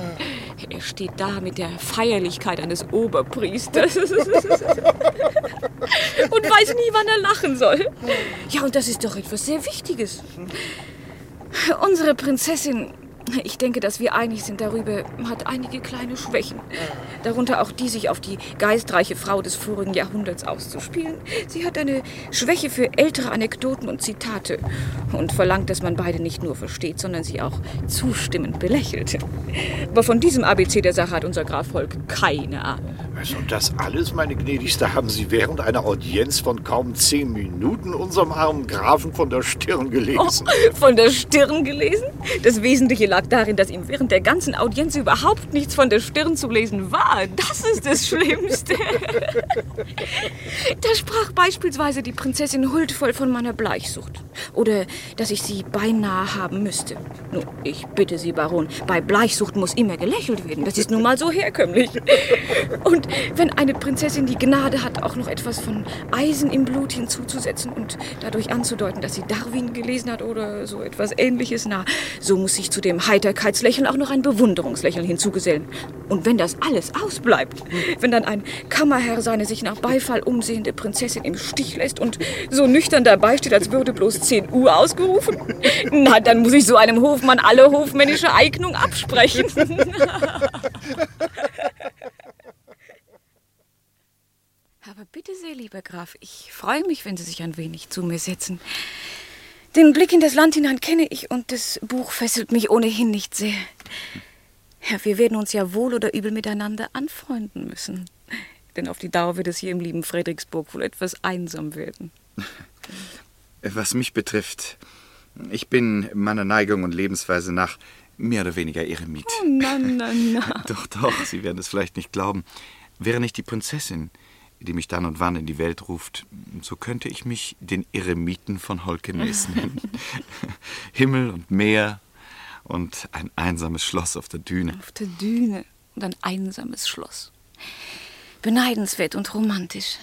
Er steht da mit der Feierlichkeit eines Oberpriesters und weiß nie, wann er lachen soll. Ja, und das ist doch etwas sehr Wichtiges. Unsere Prinzessin, ich denke, dass wir einig sind darüber, hat einige kleine Schwächen. Darunter auch die, sich auf die geistreiche Frau des vorigen Jahrhunderts auszuspielen. Sie hat eine Schwäche für ältere Anekdoten und Zitate und verlangt, dass man beide nicht nur versteht, sondern sie auch zustimmend belächelt. Aber von diesem ABC der Sache hat unser Graf Volk keine Ahnung. Also das alles, meine Gnädigste, haben Sie während einer Audienz von kaum zehn Minuten unserem armen Grafen von der Stirn gelesen. Von der Stirn gelesen? Das Wesentliche lag darin, dass ihm während der ganzen Audienz überhaupt nichts von der Stirn zu lesen war. Das ist das Schlimmste. Da sprach beispielsweise die Prinzessin huldvoll von meiner Bleichsucht. Oder dass ich sie beinahe haben müsste. Nun, ich bitte Sie, Baron, bei Bleichsucht muss immer gelächelt werden. Das ist nun mal so herkömmlich. Und wenn eine Prinzessin die Gnade hat, auch noch etwas von Eisen im Blut hinzuzusetzen und dadurch anzudeuten, dass sie Darwin gelesen hat oder so etwas ähnliches, na, so muss sich zu dem Heiterkeitslächeln auch noch ein Bewunderungslächeln hinzugesellen. Und wenn das alles ausbleibt, wenn dann ein Kammerherr seine sich nach Beifall umsehende Prinzessin im Stich lässt und so nüchtern dabei steht, als würde bloß 10 Uhr ausgerufen, na, dann muss ich so einem Hofmann alle hofmännische Eignung absprechen. Aber bitte sehr, lieber Graf, ich freue mich, wenn Sie sich ein wenig zu mir setzen. Den Blick in das Land hinein kenne ich und das Buch fesselt mich ohnehin nicht sehr. Ja, wir werden uns ja wohl oder übel miteinander anfreunden müssen. Denn auf die Dauer wird es hier im lieben Frederiksburg wohl etwas einsam werden. Was mich betrifft, ich bin meiner Neigung und Lebensweise nach mehr oder weniger Eremit. Oh, na, na, na. Doch, doch, Sie werden es vielleicht nicht glauben. Wäre nicht die Prinzessin, die mich dann und wann in die Welt ruft, so könnte ich mich den Eremiten von Holkenes nennen. Himmel und Meer und ein einsames Schloss auf der Düne. Auf der Düne und ein einsames Schloss. Beneidenswert und romantisch.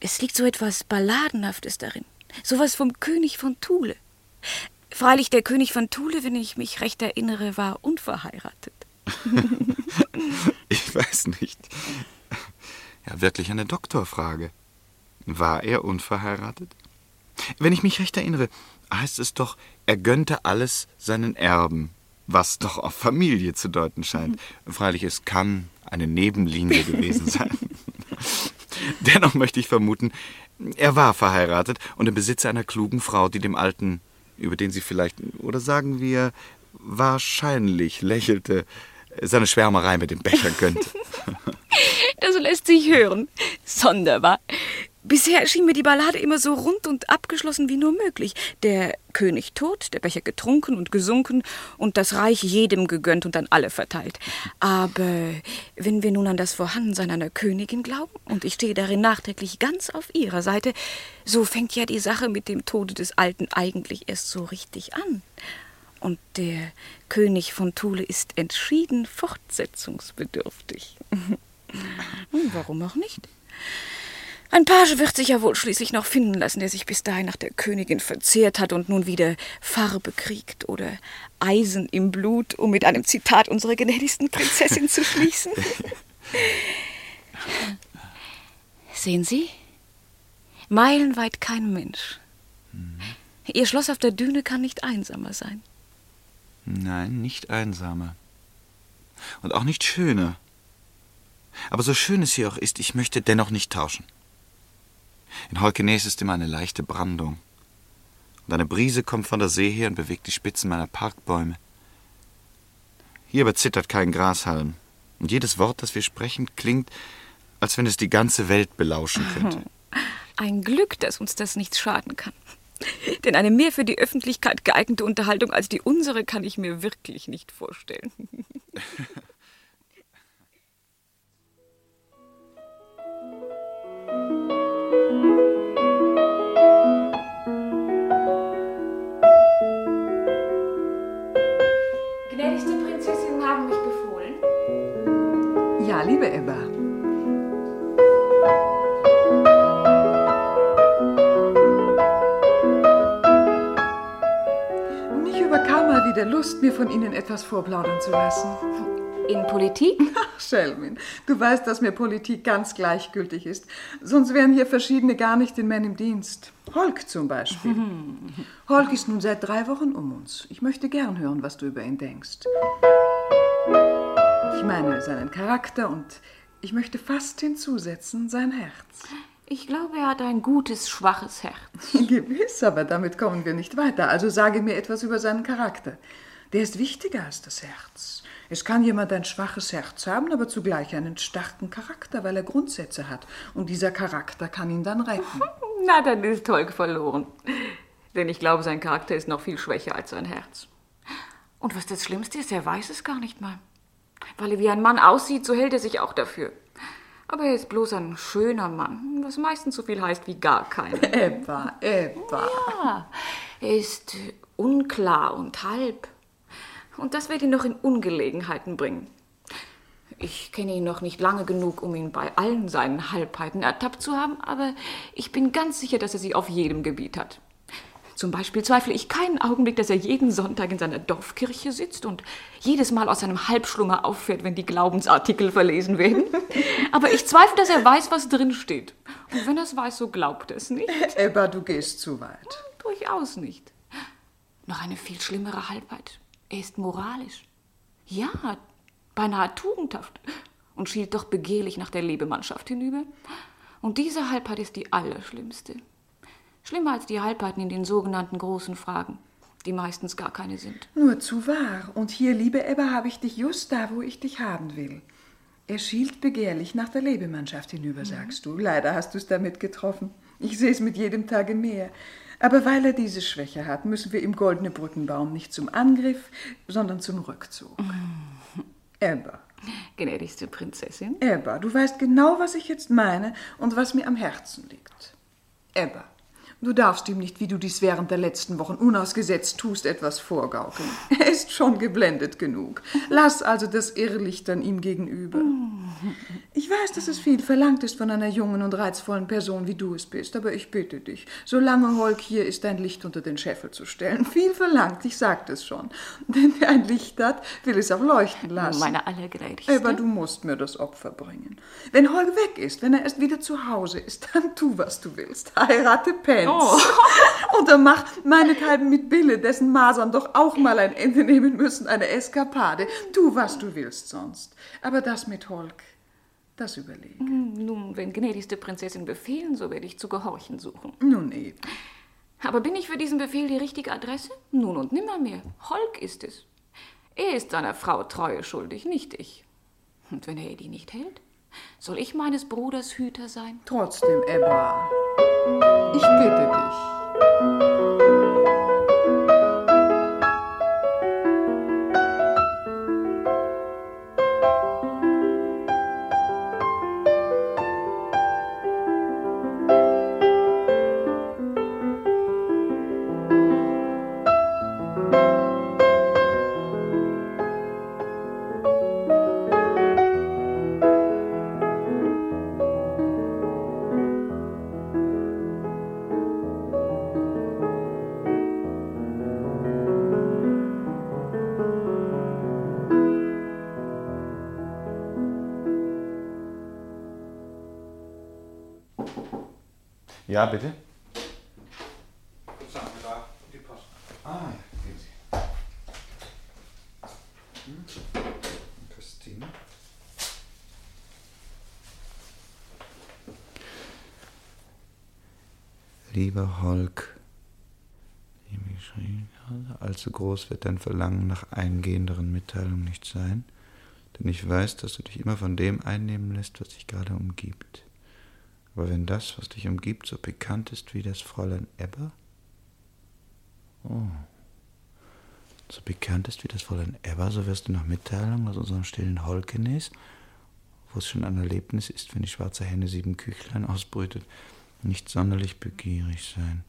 Es liegt so etwas Balladenhaftes darin. Sowas vom König von Thule. Freilich, der König von Thule, wenn ich mich recht erinnere, war unverheiratet. ich weiß nicht. Ja, wirklich eine Doktorfrage. War er unverheiratet? Wenn ich mich recht erinnere, heißt es doch, er gönnte alles seinen Erben, was doch auf Familie zu deuten scheint. Freilich, es kann eine Nebenlinie gewesen sein. Dennoch möchte ich vermuten, er war verheiratet und im Besitz einer klugen Frau, die dem Alten, über den sie vielleicht, oder sagen wir, wahrscheinlich lächelte, seine Schwärmerei mit dem Becher gönnte. Das lässt sich hören. Sonderbar. Bisher schien mir die Ballade immer so rund und abgeschlossen wie nur möglich. Der König tot, der Becher getrunken und gesunken und das Reich jedem gegönnt und an alle verteilt. Aber wenn wir nun an das Vorhandensein einer Königin glauben, und ich stehe darin nachträglich ganz auf ihrer Seite, so fängt ja die Sache mit dem Tode des Alten eigentlich erst so richtig an. Und der König von Thule ist entschieden fortsetzungsbedürftig. Warum auch nicht? Ein Page wird sich ja wohl schließlich noch finden lassen, der sich bis dahin nach der Königin verzehrt hat und nun wieder Farbe kriegt oder Eisen im Blut, um mit einem Zitat unserer gnädigsten Prinzessin zu schließen. Sehen Sie? Meilenweit kein Mensch. Ihr Schloss auf der Düne kann nicht einsamer sein. Nein, nicht einsamer. Und auch nicht schöner. Aber so schön es hier auch ist, ich möchte dennoch nicht tauschen. In Holkenes ist immer eine leichte Brandung. Und eine Brise kommt von der See her und bewegt die Spitzen meiner Parkbäume. Hier aber zittert kein Grashalm. Und jedes Wort, das wir sprechen, klingt, als wenn es die ganze Welt belauschen könnte. Ein Glück, dass uns das nichts schaden kann. Denn eine mehr für die Öffentlichkeit geeignete Unterhaltung als die unsere kann ich mir wirklich nicht vorstellen. Gnädigste Prinzessin haben mich befohlen. Ja, liebe Ebba. Wieder Lust, mir von Ihnen etwas vorplaudern zu lassen. In Politik? Ach, Schelmin, du weißt, dass mir Politik ganz gleichgültig ist. Sonst wären hier verschiedene gar nicht in meinem Dienst. Holk zum Beispiel. Holk ist nun seit drei Wochen um uns. Ich möchte gern hören, was du über ihn denkst. Ich meine seinen Charakter und ich möchte fast hinzusetzen sein Herz. Ich glaube, er hat ein gutes, schwaches Herz. Gewiss, aber damit kommen wir nicht weiter. Also sage mir etwas über seinen Charakter. Der ist wichtiger als das Herz. Es kann jemand ein schwaches Herz haben, aber zugleich einen starken Charakter, weil er Grundsätze hat. Und dieser Charakter kann ihn dann retten. Na, dann ist Tolk verloren. Denn ich glaube, sein Charakter ist noch viel schwächer als sein Herz. Und was das Schlimmste ist, er weiß es gar nicht mal. Weil er wie ein Mann aussieht, so hält er sich auch dafür. Aber er ist bloß ein schöner Mann, was meistens so viel heißt wie gar keiner. Ebba, Ebba. Ja, er ist unklar und halb. Und das wird ihn noch in Ungelegenheiten bringen. Ich kenne ihn noch nicht lange genug, um ihn bei allen seinen Halbheiten ertappt zu haben, aber ich bin ganz sicher, dass er sie auf jedem Gebiet hat. Zum Beispiel zweifle ich keinen Augenblick, dass er jeden Sonntag in seiner Dorfkirche sitzt und jedes Mal aus seinem Halbschlummer auffährt, wenn die Glaubensartikel verlesen werden. Aber ich zweifle, dass er weiß, was drin steht. Und wenn er es weiß, so glaubt er es nicht. Ebba, du gehst zu weit. Durchaus nicht. Noch eine viel schlimmere Halbheit. Er ist moralisch. Ja, beinahe tugendhaft. Und schielt doch begehrlich nach der Lebemannschaft hinüber. Und diese Halbheit ist die allerschlimmste. Schlimmer als die Halbheiten in den sogenannten großen Fragen, die meistens gar keine sind. Nur zu wahr. Und hier, liebe Ebba, habe ich dich just da, wo ich dich haben will. Er schielt begehrlich nach der Lebemannschaft hinüber, sagst du. Leider hast du es damit getroffen. Ich sehe es mit jedem Tage mehr. Aber weil er diese Schwäche hat, müssen wir ihm Goldene Brücken bauen. Nicht zum Angriff, sondern zum Rückzug. Ebba. Gnädigste Prinzessin. Ebba, du weißt genau, was ich jetzt meine und was mir am Herzen liegt. Ebba, du darfst ihm nicht, wie du dies während der letzten Wochen unausgesetzt tust, etwas vorgaukeln. Er ist schon geblendet genug. Lass also das Irrlichtern ihm gegenüber. Ich weiß, dass es viel verlangt ist von einer jungen und reizvollen Person, wie du es bist, aber ich bitte dich, solange Holk hier ist, dein Licht unter den Scheffel zu stellen. Viel verlangt, ich sagte es schon. Denn wer ein Licht hat, will es auch leuchten lassen. Meine allergnädigste. Aber du musst mir das Opfer bringen. Wenn Holk weg ist, wenn er erst wieder zu Hause ist, dann tu, was du willst. Heirate Pence. Oh. Oder mach meinethalben mit Bille, dessen Masern doch auch mal ein Ende nehmen müssen, eine Eskapade. Tu, was du willst sonst. Aber das mit Holk, das überlege. Nun, wenn gnädigste Prinzessin befehlen, so werde ich zu gehorchen suchen. Nun eben. Aber bin ich für diesen Befehl die richtige Adresse? Nun und nimmermehr. Holk ist es. Er ist seiner Frau Treue schuldig, nicht ich. Und wenn er ihr die nicht hält, soll ich meines Bruders Hüter sein? Trotzdem, Ebba, ich bitte dich. Ja, bitte? Ah, gehen Sie. Hm? Christine? Lieber Holk, allzu groß wird dein Verlangen nach eingehenderen Mitteilungen nicht sein, denn ich weiß, dass du dich immer von dem einnehmen lässt, was dich gerade umgibt. Aber wenn das, was dich umgibt, so pikant ist wie das Fräulein Ebba, oh, so pikant ist wie das Fräulein Ebba, so wirst du nach Mitteilung aus unserem stillen Holkenes, wo es schon ein Erlebnis ist, wenn die schwarze Henne sieben Küchlein ausbrütet, nicht sonderlich begierig sein.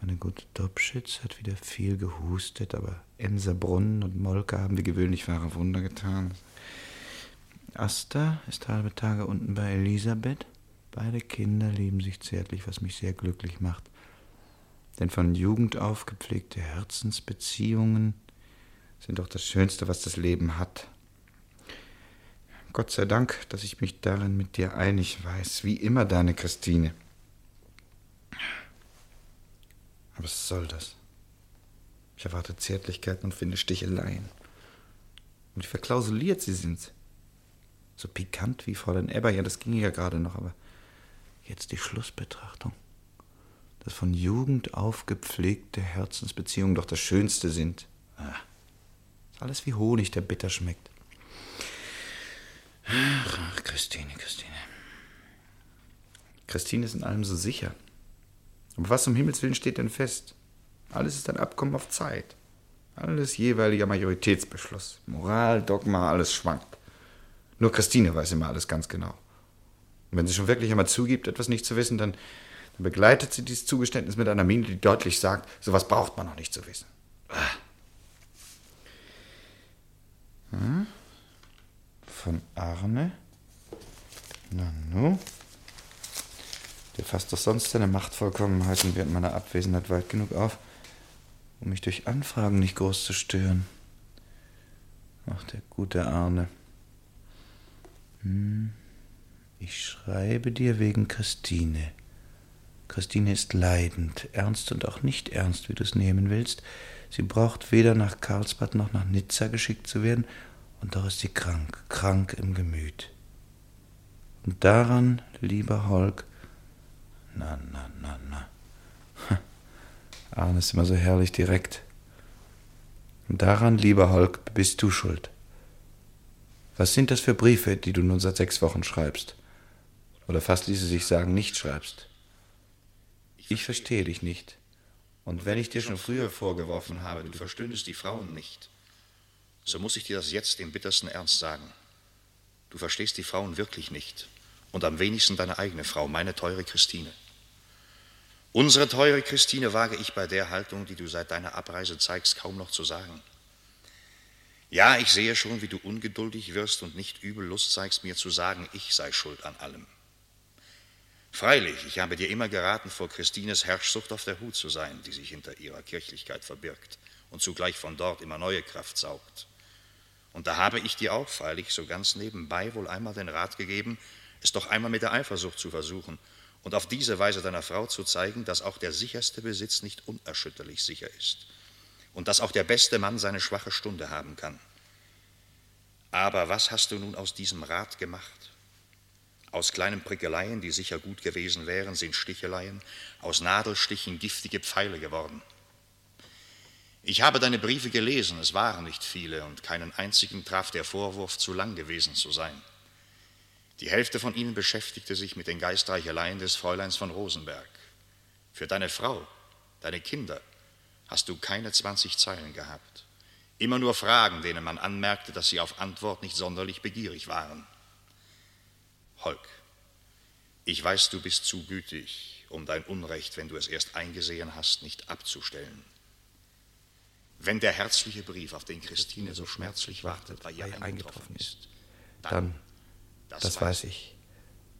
Meine gute Dobschitz hat wieder viel gehustet, aber Emserbrunnen und Molke haben wie gewöhnlich wahre Wunder getan. Asta ist halbe Tage unten bei Elisabeth. Beide Kinder lieben sich zärtlich, was mich sehr glücklich macht. Denn von Jugend auf gepflegte Herzensbeziehungen sind doch das Schönste, was das Leben hat. Gott sei Dank, dass ich mich darin mit dir einig weiß, wie immer deine Christine. Aber was soll das? Ich erwarte Zärtlichkeiten und finde Sticheleien. Und wie verklausuliert sie sind. So pikant wie Fräulein Ebber, ja, das ging ja gerade noch, aber jetzt die Schlussbetrachtung. Dass von Jugend auf gepflegte Herzensbeziehungen doch das Schönste sind. Ah, ist alles wie Honig, der bitter schmeckt. Ach, ach, Christine, Christine. Christine ist in allem so sicher. Aber was um Himmels Willen steht denn fest? Alles ist ein Abkommen auf Zeit. Alles jeweiliger Majoritätsbeschluss. Moral, Dogma, alles schwankt. Nur Christine weiß immer alles ganz genau. Und wenn sie schon wirklich einmal zugibt, etwas nicht zu wissen, dann, dann begleitet sie dieses Zugeständnis mit einer Miene, die deutlich sagt, sowas braucht man noch nicht zu wissen. Ah. Hm? von Arne. Nanu. Der fasst doch sonst seine Machtvollkommenheiten während meiner Abwesenheit weit genug auf, um mich durch Anfragen nicht groß zu stören. Ach, der gute Arne. Hm. Ich schreibe dir wegen Christine. Christine ist leidend, ernst und auch nicht ernst, wie du es nehmen willst. Sie braucht weder nach Karlsbad noch nach Nizza geschickt zu werden, und doch ist sie krank, krank im Gemüt. Und daran, lieber Holk, na, na, na, na. Arne ist immer so herrlich direkt. Und daran, lieber Holk, bist du schuld. Was sind das für Briefe, die du nun seit sechs Wochen schreibst? Oder fast ließe sich sagen, nicht schreibst? Ich verstehe dich nicht. Und wenn ich dir schon früher vorgeworfen habe, du verstündest die Frauen nicht, so muss ich dir das jetzt im bittersten Ernst sagen. Du verstehst die Frauen wirklich nicht. Und am wenigsten deine eigene Frau, meine teure Christine. Unsere teure Christine wage ich bei der Haltung, die du seit deiner Abreise zeigst, kaum noch zu sagen. Ja, ich sehe schon, wie du ungeduldig wirst und nicht übel Lust zeigst, mir zu sagen, ich sei schuld an allem. Freilich, ich habe dir immer geraten, vor Christines Herrschsucht auf der Hut zu sein, die sich hinter ihrer Kirchlichkeit verbirgt und zugleich von dort immer neue Kraft saugt. Und da habe ich dir auch freilich so ganz nebenbei wohl einmal den Rat gegeben, es doch einmal mit der Eifersucht zu versuchen und auf diese Weise deiner Frau zu zeigen, dass auch der sicherste Besitz nicht unerschütterlich sicher ist und dass auch der beste Mann seine schwache Stunde haben kann. Aber was hast du nun aus diesem Rat gemacht? Aus kleinen Prickeleien, die sicher gut gewesen wären, sind Sticheleien, aus Nadelstichen giftige Pfeile geworden. Ich habe deine Briefe gelesen, es waren nicht viele, und keinen einzigen traf der Vorwurf, zu lang gewesen zu sein. Die Hälfte von ihnen beschäftigte sich mit den Geistreicheleien des Fräuleins von Rosenberg. Für deine Frau, deine Kinder, hast du keine zwanzig Zeilen gehabt. Immer nur Fragen, denen man anmerkte, dass sie auf Antwort nicht sonderlich begierig waren. Holk, ich weiß, du bist zu gütig, um dein Unrecht, wenn du es erst eingesehen hast, nicht abzustellen. Wenn der herzliche Brief, auf den Christine so schmerzlich wartet, bei ihr eingetroffen ist, Dann, das weiß ich,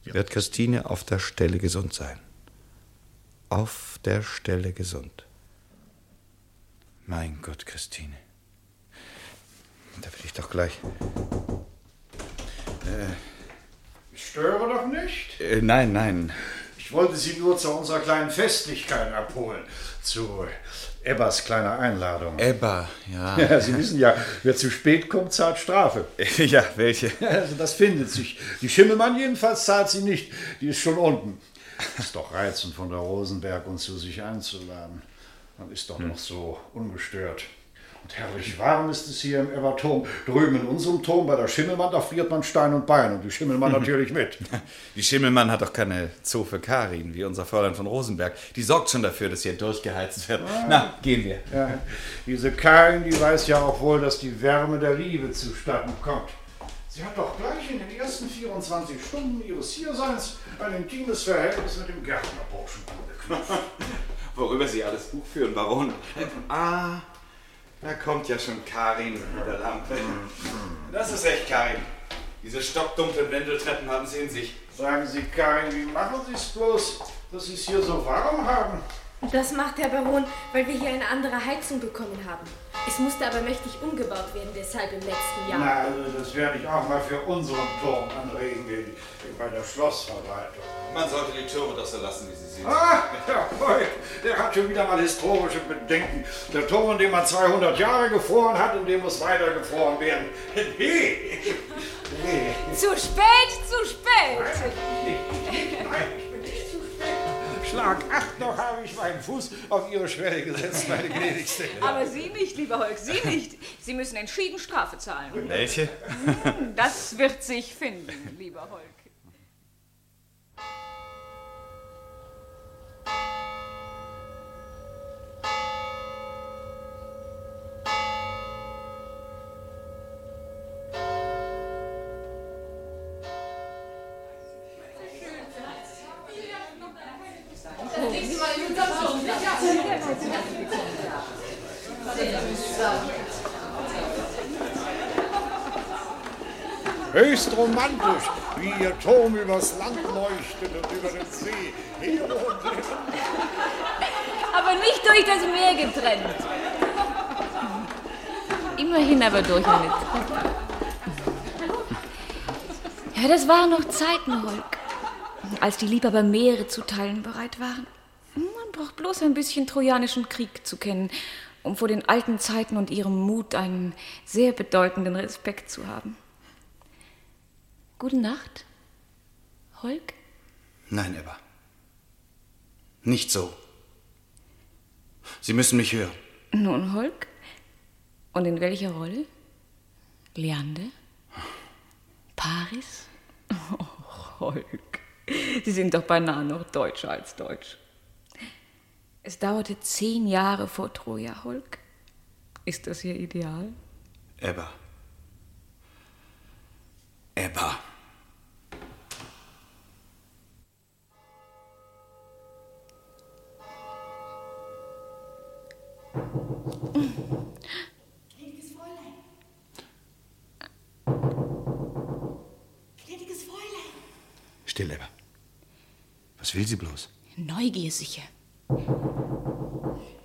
wird Christine auf der Stelle gesund sein. Auf der Stelle gesund. Mein Gott, Christine. Da will ich doch gleich. Äh, Ich störe doch nicht. äh, nein, nein. Ich wollte Sie nur zu unserer kleinen Festlichkeit abholen. Zu Ebbas kleiner Einladung. Ebba, ja. Ja, Sie wissen ja, wer zu spät kommt, zahlt Strafe. ja, welche? Also das findet sich. Die Schimmelmann jedenfalls zahlt sie nicht. Die ist schon unten. Ist doch reizend von der Rosenberg uns zu sich einzuladen. Man ist doch noch so ungestört. Und herrlich warm ist es hier im Everturm. Drüben in unserem Turm bei der Schimmelmann, da friert man Stein und Bein. Und die Schimmelmann natürlich mit. Die Schimmelmann hat doch keine Zoo für Karin, wie unser Fräulein von Rosenberg. Die sorgt schon dafür, dass hier durchgeheizt wird. Na, gehen wir. Ja, diese Karin, die weiß ja auch wohl, dass die Wärme der Liebe zustatten kommt. Sie hat doch gleich in den ersten 24 Stunden ihres Hierseins ein intimes Verhältnis mit dem Gärtnerburschen angeknüpft. Worüber Sie alles Buch führen, Baron. Ah, da kommt ja schon Karin mit der Lampe. Das ist echt Karin. Diese stockdumpfen Wendeltreppen haben sie in sich. Sagen Sie, Karin, wie machen Sie es bloß, dass Sie es hier so warm haben? Das macht der Baron, weil wir hier eine andere Heizung bekommen haben. Es musste aber mächtig umgebaut werden, deshalb im letzten Jahr. Na, also das werde ich auch mal für unseren Turm anregen, wie bei der Schlossverwaltung. Man sollte die Türme doch so lassen, wie sie sind. Ah, ja, Voigt, der hat schon wieder mal historische Bedenken. Der Turm, in dem man 200 Jahre gefroren hat, in dem muss weiter gefroren werden. Nee. nee. Zu spät, zu spät. Nein, ich Schlag acht, noch habe ich meinen Fuß auf Ihre Schwelle gesetzt, meine gnädigste. Aber Sie nicht, lieber Holk, Sie nicht. Sie müssen entschieden Strafe zahlen. Welche? Hm, Das wird sich finden, lieber Holk. Höchst romantisch, wie ihr Turm übers Land leuchtet und über den See. Aber nicht durch das Meer getrennt. Immerhin aber durch eine Treppe. Ja, das waren noch Zeiten, Holk, als die Liebhaber Meere zu teilen bereit waren. Man braucht bloß ein bisschen trojanischen Krieg zu kennen, um vor den alten Zeiten und ihrem Mut einen sehr bedeutenden Respekt zu haben. Gute Nacht, Holk. Nein, Ebba. Nicht so. Sie müssen mich hören. Nun, Holk. Und in welcher Rolle? Leander? Paris? Oh, Holk. Sie sind doch beinahe noch deutscher als deutsch. Es dauerte zehn Jahre vor Troja, Holk. Ist das Ihr Ideal? Ebba. Ebba. Gnädiges Fräulein. Gnädiges Fräulein. Still, Ebba. Was will sie bloß? Neugier sicher.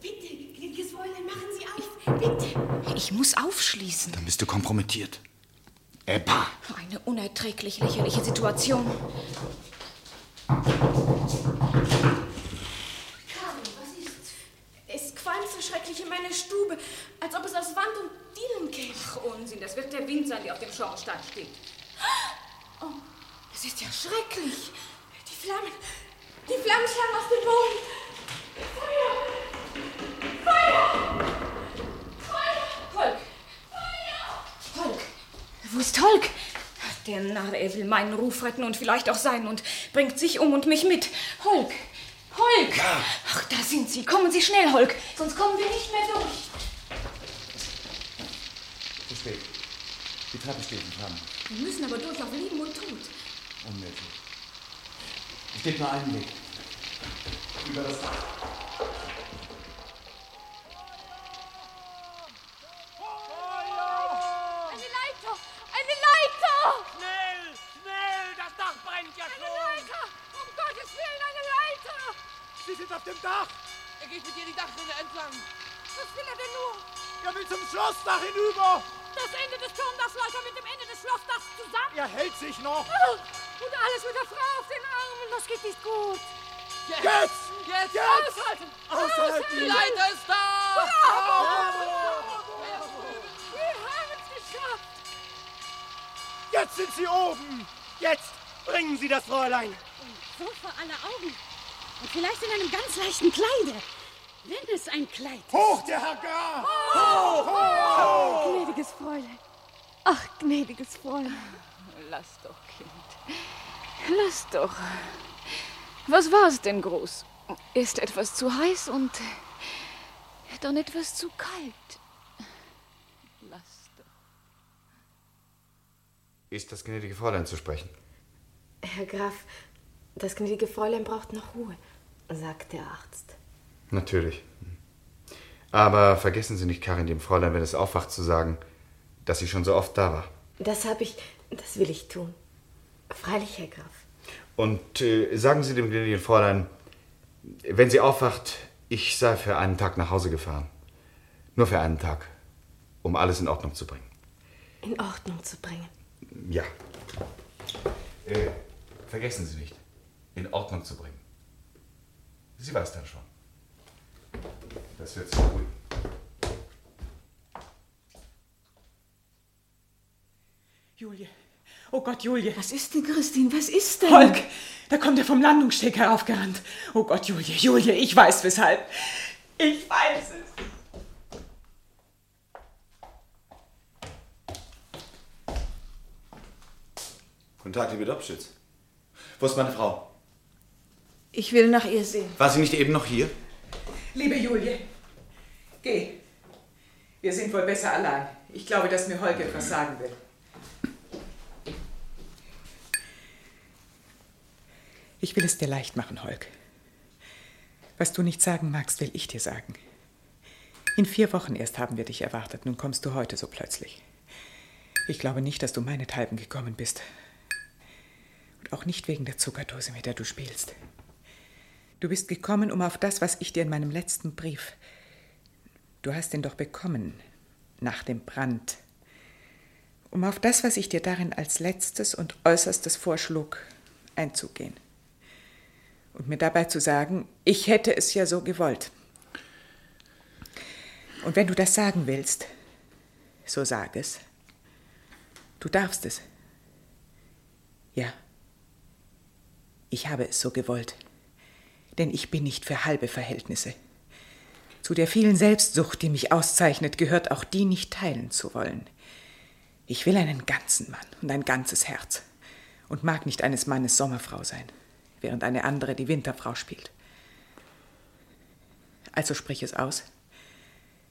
Bitte, gnädiges Fräulein, machen Sie auf. Bitte. Ich muss aufschließen. Dann bist du kompromittiert. Ebba! Eine unerträglich lächerliche Situation. Karin, was ist? Es qualmt so schrecklich in meiner Stube, als ob es aus Wand und Dielen käme. Ach, Unsinn, das wird der Wind sein, der auf dem Schornstein steht. Oh, es ist ja schrecklich. Die Flammen, die Flammen schlagen aus dem Boden. Holk? Der Narr, er will meinen Ruf retten und vielleicht auch seinen und bringt sich um und mich mit. Holk! Holk! Ach, da sind Sie. Kommen Sie schnell, Holk, sonst kommen wir nicht mehr durch. Zu spät. Die Treppe steht in Flammen. Wir müssen aber durch auf Leben und Tod. Unmöglich. Es gibt nur einen Weg. Über das Dach. Sie sind auf dem Dach! Er geht mit dir die Dachrinne entlang. Was will er denn nur? Er will zum Schlossdach hinüber! Das Ende des Turmdachs läuft er mit dem Ende des Schlossdachs zusammen. Er hält sich noch! Und alles mit der Frau auf den Armen. Das geht nicht gut. Jetzt! Jetzt! Jetzt! Aushalten! Aushalten! Die Leiter ist da! Wir haben es geschafft. Jetzt sind sie oben! Jetzt bringen Sie das Fräulein! So vor aller Augen. Und vielleicht in einem ganz leichten Kleide. Wenn es ein Kleid ist. Hoch, der Herr Graf! Hoch! Hoch! Gnädiges Fräulein. Ach, gnädiges Fräulein. Lass doch, Kind. Lass doch. Was war es denn groß? Ist etwas zu heiß und dann etwas zu kalt. Lass doch. Ist das gnädige Fräulein zu sprechen? Herr Graf, das gnädige Fräulein braucht noch Ruhe, sagt der Arzt. Natürlich. Aber vergessen Sie nicht, Karin, dem Fräulein, wenn es aufwacht, zu sagen, dass sie schon so oft da war. Das habe ich, das will ich tun. Freilich, Herr Graf. Und äh, sagen Sie dem gnädigen Fräulein, wenn sie aufwacht, ich sei für einen Tag nach Hause gefahren. Nur für einen Tag, um alles in Ordnung zu bringen. In Ordnung zu bringen. Ja. Äh, vergessen Sie nicht, in Ordnung zu bringen. Sie weiß dann schon. Das wird sie beruhigen. Julie. Oh Gott, Julie. Was ist denn, Christine? Was ist denn? Holk, da kommt er vom Landungssteg heraufgerannt. Oh Gott, Julie, Julie, ich weiß weshalb. Ich weiß es. Guten Tag, liebe Dobschütz. Wo ist meine Frau? Ich will nach ihr sehen. War sie nicht eben noch hier? Liebe Julie, geh. Wir sind wohl besser allein. Ich glaube, dass mir Holk etwas sagen will. Ich will es dir leicht machen, Holk. Was du nicht sagen magst, will ich dir sagen. In vier Wochen erst haben wir dich erwartet. Nun kommst du heute so plötzlich. Ich glaube nicht, dass du meinethalben gekommen bist. Und auch nicht wegen der Zuckerdose, mit der du spielst. Du bist gekommen, um auf das, was ich dir in meinem letzten Brief. Du hast ihn doch bekommen, nach dem Brand. Um auf das, was ich dir darin als letztes und äußerstes vorschlug, einzugehen. Und mir dabei zu sagen, ich hätte es ja so gewollt. Und wenn du das sagen willst, so sag es. Du darfst es. Ja. Ich habe es so gewollt. Denn ich bin nicht für halbe Verhältnisse. Zu der vielen Selbstsucht, die mich auszeichnet, gehört auch die nicht teilen zu wollen. Ich will einen ganzen Mann und ein ganzes Herz und mag nicht eines Mannes Sommerfrau sein, während eine andere die Winterfrau spielt. Also sprich es aus,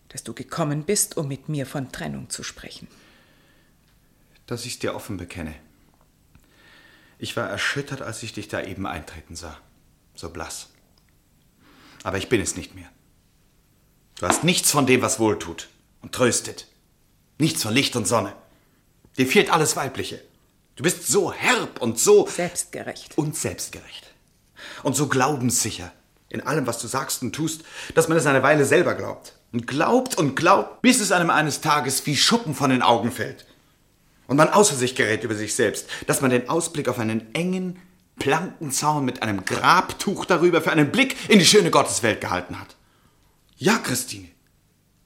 dass du gekommen bist, um mit mir von Trennung zu sprechen. Dass ich dir offen bekenne. Ich war erschüttert, als ich dich da eben eintreten sah. So blass. Aber ich bin es nicht mehr. Du hast nichts von dem, was wohltut und tröstet. Nichts von Licht und Sonne. Dir fehlt alles Weibliche. Du bist so herb und so. Selbstgerecht. Und selbstgerecht. Und so glaubenssicher in allem, was du sagst und tust, dass man es eine Weile selber glaubt. Und glaubt und glaubt, bis es einem eines Tages wie Schuppen von den Augen fällt. Und man außer sich gerät über sich selbst, dass man den Ausblick auf einen engen, Plankenzaun mit einem Grabtuch darüber für einen Blick in die schöne Gotteswelt gehalten hat. Ja, Christine,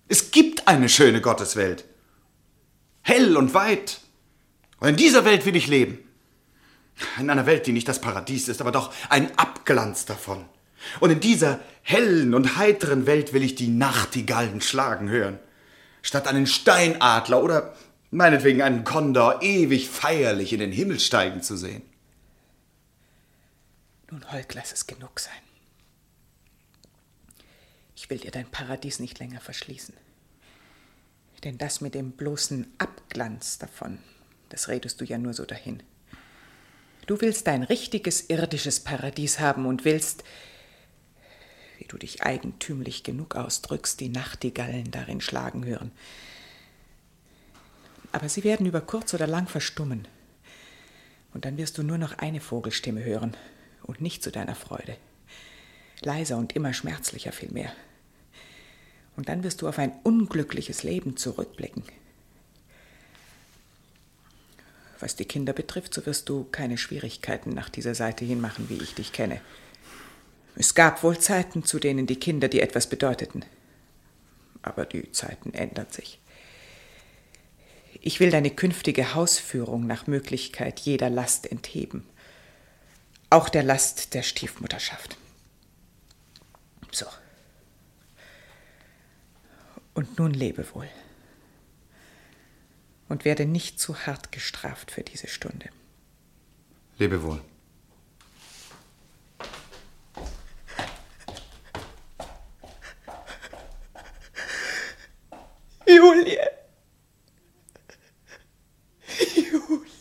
es gibt eine schöne Gotteswelt. Hell und weit. Und in dieser Welt will ich leben. In einer Welt, die nicht das Paradies ist, aber doch ein Abglanz davon. Und in dieser hellen und heiteren Welt will ich die Nachtigallen schlagen hören, statt einen Steinadler oder meinetwegen einen Kondor ewig feierlich in den Himmel steigen zu sehen. Nun, Holk, lass es genug sein. Ich will dir dein Paradies nicht länger verschließen. Denn das mit dem bloßen Abglanz davon, das redest du ja nur so dahin. Du willst dein richtiges irdisches Paradies haben und willst, wie du dich eigentümlich genug ausdrückst, die Nachtigallen darin schlagen hören. Aber sie werden über kurz oder lang verstummen. Und dann wirst du nur noch eine Vogelstimme hören und nicht zu deiner Freude. Leiser und immer schmerzlicher vielmehr. Und dann wirst du auf ein unglückliches Leben zurückblicken. Was die Kinder betrifft, so wirst du keine Schwierigkeiten nach dieser Seite hin machen, wie ich dich kenne. Es gab wohl Zeiten, zu denen die Kinder dir etwas bedeuteten. Aber die Zeiten ändern sich. Ich will deine künftige Hausführung nach Möglichkeit jeder Last entheben. Auch der Last der Stiefmutterschaft. So. Und nun lebe wohl. Und werde nicht zu hart gestraft für diese Stunde. Lebe wohl. Julie. Julie.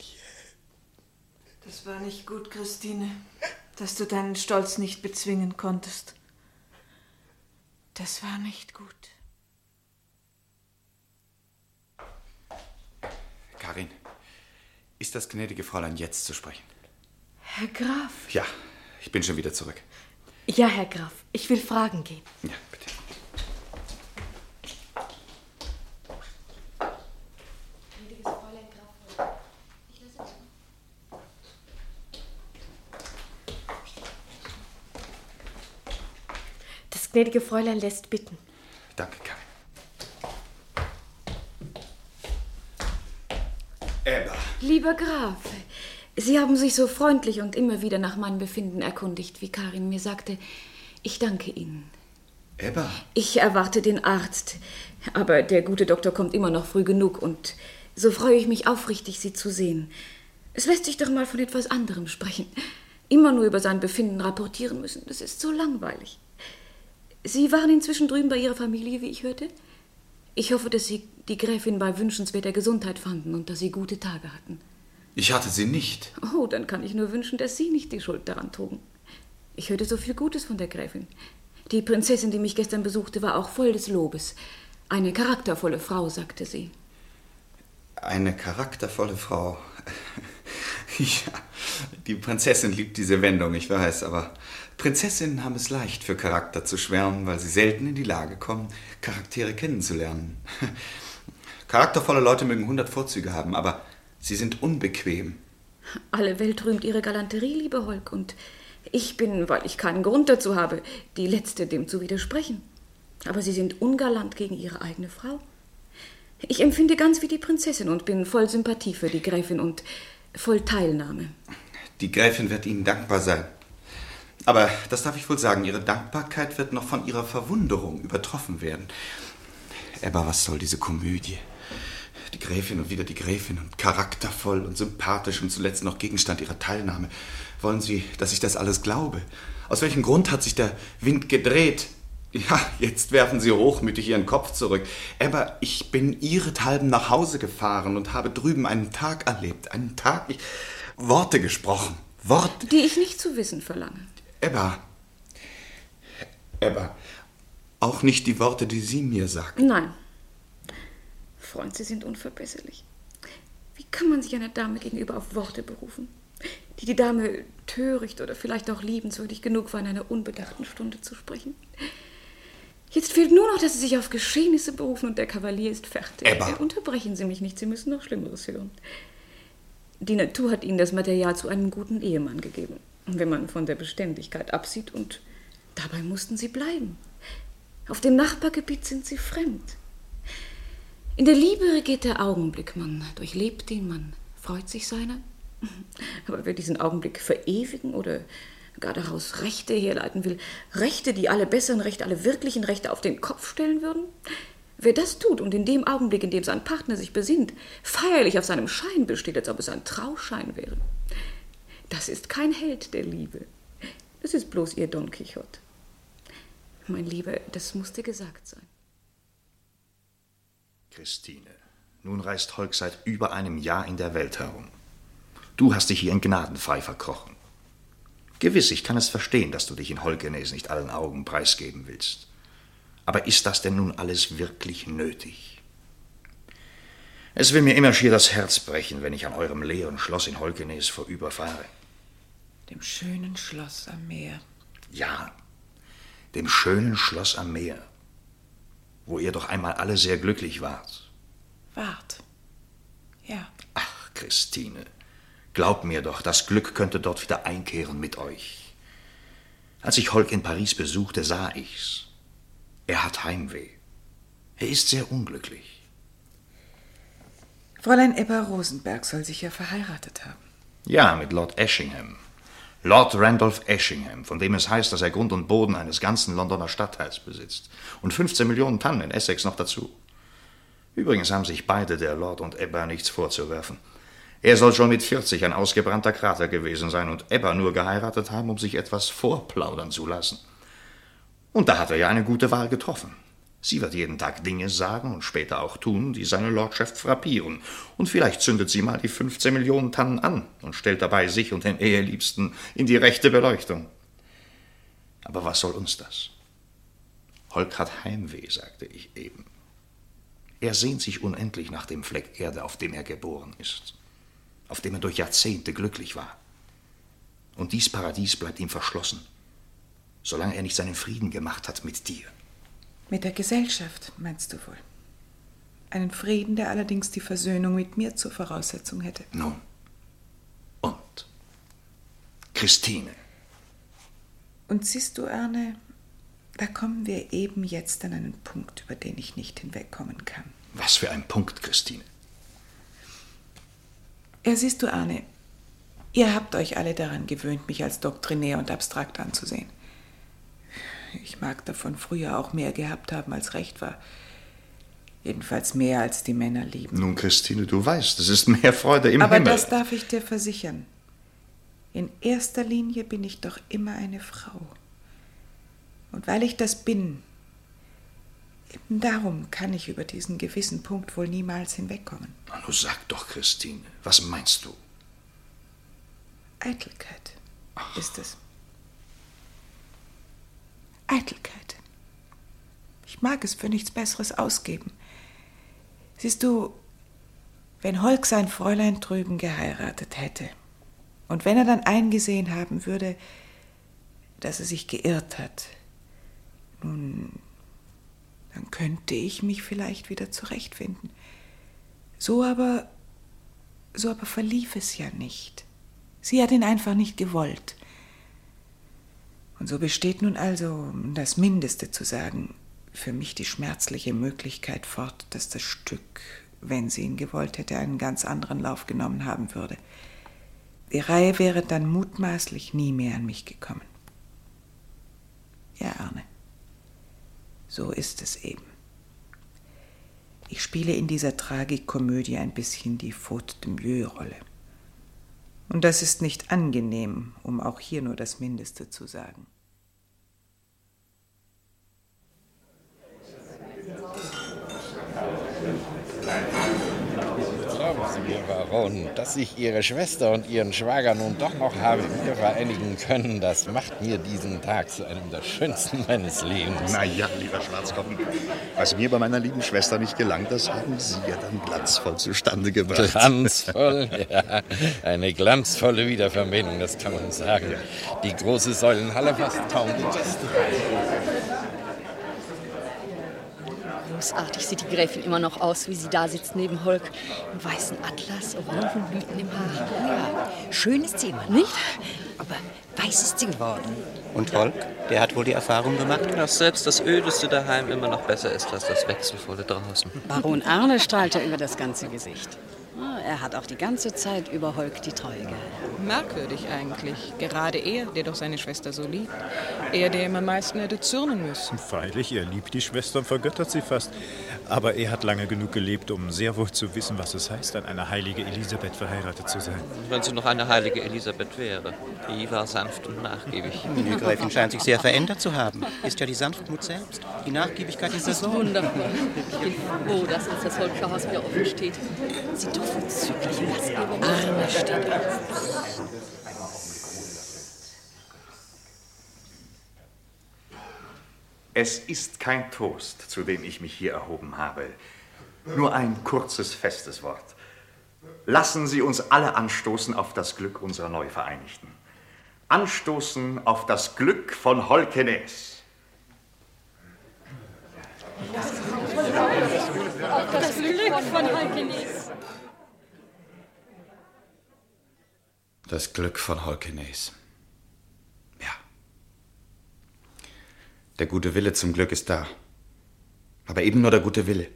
Das war nicht gut, Christine, dass du deinen Stolz nicht bezwingen konntest. Das war nicht gut. Karin, ist das gnädige Fräulein jetzt zu sprechen? Herr Graf. Ja, ich bin schon wieder zurück. Ja, Herr Graf, ich will fragen gehen. Ja, bitte. Das gnädige Fräulein lässt bitten. Danke, Karin. Emma. Lieber Graf, Sie haben sich so freundlich und immer wieder nach meinem Befinden erkundigt, wie Karin mir sagte. Ich danke Ihnen. Ebba. Ich erwarte den Arzt, aber der gute Doktor kommt immer noch früh genug und so freue ich mich aufrichtig, Sie zu sehen. Es lässt sich doch mal von etwas anderem sprechen. Immer nur über sein Befinden rapportieren müssen, das ist so langweilig. Sie waren inzwischen drüben bei Ihrer Familie, wie ich hörte? Ich hoffe, dass Sie die Gräfin bei wünschenswerter Gesundheit fanden und dass Sie gute Tage hatten. Ich hatte sie nicht. Oh, dann kann ich nur wünschen, dass Sie nicht die Schuld daran trugen. Ich hörte so viel Gutes von der Gräfin. Die Prinzessin, die mich gestern besuchte, war auch voll des Lobes. Eine charaktervolle Frau, sagte sie. Eine charaktervolle Frau. ja, die Prinzessin liebt diese Wendung, ich weiß, aber Prinzessinnen haben es leicht, für Charakter zu schwärmen, weil sie selten in die Lage kommen, Charaktere kennenzulernen. Charaktervolle Leute mögen hundert Vorzüge haben, aber sie sind unbequem. Alle Welt rühmt ihre Galanterie, liebe Holk, und ich bin, weil ich keinen Grund dazu habe, die Letzte, dem zu widersprechen. Aber Sie sind ungalant gegen Ihre eigene Frau. Ich empfinde ganz wie die Prinzessin und bin voll Sympathie für die Gräfin und voll Teilnahme. Die Gräfin wird Ihnen dankbar sein. Aber das darf ich wohl sagen, Ihre Dankbarkeit wird noch von Ihrer Verwunderung übertroffen werden. Aber was soll diese Komödie? Die Gräfin und wieder die Gräfin und charaktervoll und sympathisch und zuletzt noch Gegenstand ihrer Teilnahme. Wollen Sie, dass ich das alles glaube? Aus welchem Grund hat sich der Wind gedreht? Ja, jetzt werfen Sie hochmütig Ihren Kopf zurück. Aber ich bin ihrethalben nach Hause gefahren und habe drüben einen Tag erlebt. Einen Tag, ich, Worte gesprochen. Worte. Die ich nicht zu wissen verlange. Ebba. Ebba. Auch nicht die Worte, die Sie mir sagten. Nein. Freund, Sie sind unverbesserlich. Wie kann man sich einer Dame gegenüber auf Worte berufen, die die Dame töricht oder vielleicht auch liebenswürdig genug war, in einer unbedachten Stunde zu sprechen? Jetzt fehlt nur noch, dass Sie sich auf Geschehnisse berufen und der Kavalier ist fertig. Ebba. Unterbrechen Sie mich nicht, Sie müssen noch Schlimmeres hören. Die Natur hat Ihnen das Material zu einem guten Ehemann gegeben. Wenn man von der Beständigkeit absieht und dabei mussten Sie bleiben. Auf dem Nachbargebiet sind Sie fremd. In der Liebe regiert der Augenblick. Man durchlebt ihn, man freut sich seiner. Aber wer diesen Augenblick verewigen oder gar daraus Rechte herleiten will, Rechte, die alle besseren Rechte, alle wirklichen Rechte auf den Kopf stellen würden, wer das tut und in dem Augenblick, in dem sein Partner sich besinnt, feierlich auf seinem Schein besteht, als ob es ein Trauschein wäre, das ist kein Held der Liebe. Das ist bloß ihr Don Quixote. Mein Lieber, das musste gesagt sein. Christine, nun reist Holk seit über einem Jahr in der Welt herum. Du hast dich hier in Gnadenfrei verkrochen. Gewiss, ich kann es verstehen, dass du dich in Holkenes nicht allen Augen preisgeben willst. Aber ist das denn nun alles wirklich nötig? Es will mir immer schier das Herz brechen, wenn ich an eurem leeren Schloss in Holkenes vorüberfahre. Dem schönen Schloss am Meer. Ja, dem schönen Schloss am Meer, wo ihr doch einmal alle sehr glücklich wart. Wart. Ja. Ach, Christine, glaub mir doch, das Glück könnte dort wieder einkehren mit euch. Als ich Holk in Paris besuchte, sah ich's. Er hat Heimweh. Er ist sehr unglücklich. Fräulein Ebba Rosenberg soll sich ja verheiratet haben. Ja, mit Lord Eshingham. Lord Randolph Eshingham, von dem es heißt, dass er Grund und Boden eines ganzen Londoner Stadtteils besitzt. Und 15 Millionen Tannen in Essex noch dazu. Übrigens haben sich beide, der Lord und Ebba, nichts vorzuwerfen. Er soll schon mit 40 ein ausgebrannter Krater gewesen sein und Ebba nur geheiratet haben, um sich etwas vorplaudern zu lassen. Und da hat er ja eine gute Wahl getroffen. Sie wird jeden Tag Dinge sagen und später auch tun, die seine Lordschaft frappieren. Und vielleicht zündet sie mal die 15 Millionen Tannen an und stellt dabei sich und den Eheliebsten in die rechte Beleuchtung. Aber was soll uns das? Holk hat Heimweh, sagte ich eben. Er sehnt sich unendlich nach dem Fleck Erde, auf dem er geboren ist, auf dem er durch Jahrzehnte glücklich war. Und dies Paradies bleibt ihm verschlossen, solange er nicht seinen Frieden gemacht hat mit dir. Mit der Gesellschaft, meinst du wohl? Einen Frieden, der allerdings die Versöhnung mit mir zur Voraussetzung hätte. Nun. Und? Christine. Und siehst du, Arne, da kommen wir eben jetzt an einen Punkt, über den ich nicht hinwegkommen kann. Was für ein Punkt, Christine. Ja, siehst du, Arne, ihr habt euch alle daran gewöhnt, mich als doktrinär und abstrakt anzusehen. Ich mag davon früher auch mehr gehabt haben, als recht war. Jedenfalls mehr, als die Männer lieben. Nun, Christine, du weißt, es ist mehr Freude im Aber Himmel. das darf ich dir versichern. In erster Linie bin ich doch immer eine Frau. Und weil ich das bin, eben darum kann ich über diesen gewissen Punkt wohl niemals hinwegkommen. Na, Nun sag doch, Christine, was meinst du? Eitelkeit ist es. Eitelkeit. Ich mag es für nichts Besseres ausgeben. Siehst du, Wenn Holk sein Fräulein drüben geheiratet hätte und wenn er dann eingesehen haben würde, dass er sich geirrt hat, nun, dann könnte ich mich vielleicht wieder zurechtfinden. So aber, so aber verlief es ja nicht. Sie hat ihn einfach nicht gewollt. Und so besteht nun also, um das Mindeste zu sagen, für mich die schmerzliche Möglichkeit fort, dass das Stück, wenn sie ihn gewollt hätte, einen ganz anderen Lauf genommen haben würde. Die Reihe wäre dann mutmaßlich nie mehr an mich gekommen. Ja, Arne, so ist es eben. Ich spiele in dieser Tragikomödie ein bisschen die Faute de Mieux-Rolle. Und das ist nicht angenehm, um auch hier nur das Mindeste zu sagen. Glauben Sie mir, Baron, dass ich Ihre Schwester und Ihren Schwager nun doch noch habe wieder vereinigen können, das macht mir diesen Tag zu einem der schönsten meines Lebens. Na ja, lieber Schwarzkopf, was mir bei meiner lieben Schwester nicht gelang, das haben Sie ja dann glanzvoll zustande gebracht. Glanzvoll, ja. Eine glanzvolle Wiederverbindung, das kann man sagen. Die große Säulenhalle fast kaum getestet. Großartig sieht die Gräfin immer noch aus, wie sie da sitzt neben Holk. Im weißen Atlas, Orangenblüten im Haar. Ja, schön ist sie immer, nicht? Aber weiß ist sie geworden. Und Holk, der hat wohl die Erfahrung gemacht? Dass selbst das Ödeste daheim immer noch besser ist als das Wechselvolle draußen. Baron Arne strahlt ja über das ganze Gesicht. Er hat auch die ganze Zeit über Holk die Treue gehalten. Merkwürdig eigentlich. Gerade er, der doch seine Schwester so liebt. Er, der ihm am meisten hätte zürnen müssen. Freilich, er liebt die Schwester und vergöttert sie fast. Aber er hat lange genug gelebt, um sehr wohl zu wissen, was es heißt, an eine heilige Elisabeth verheiratet zu sein. Wenn sie noch eine heilige Elisabeth wäre. Die war sanft und nachgiebig. Die Gräfin scheint sich sehr verändert zu haben. Ist ja die Sanftmut selbst. Die Nachgiebigkeit ist Das das ist wundervoll. Ich bin froh, dass uns das Holker Haus wieder offen steht. Sieht doch Gastgeber Arne steht auf. Es ist kein Toast, zu dem ich mich hier erhoben habe. Nur ein kurzes, festes Wort. Lassen Sie uns alle anstoßen auf das Glück unserer Neuvereinigten. Anstoßen auf das Glück von Holkenes. Auf das Glück von Holkenes. Das Glück von Holkenes. Ja. Der gute Wille zum Glück ist da. Aber eben nur der gute Wille.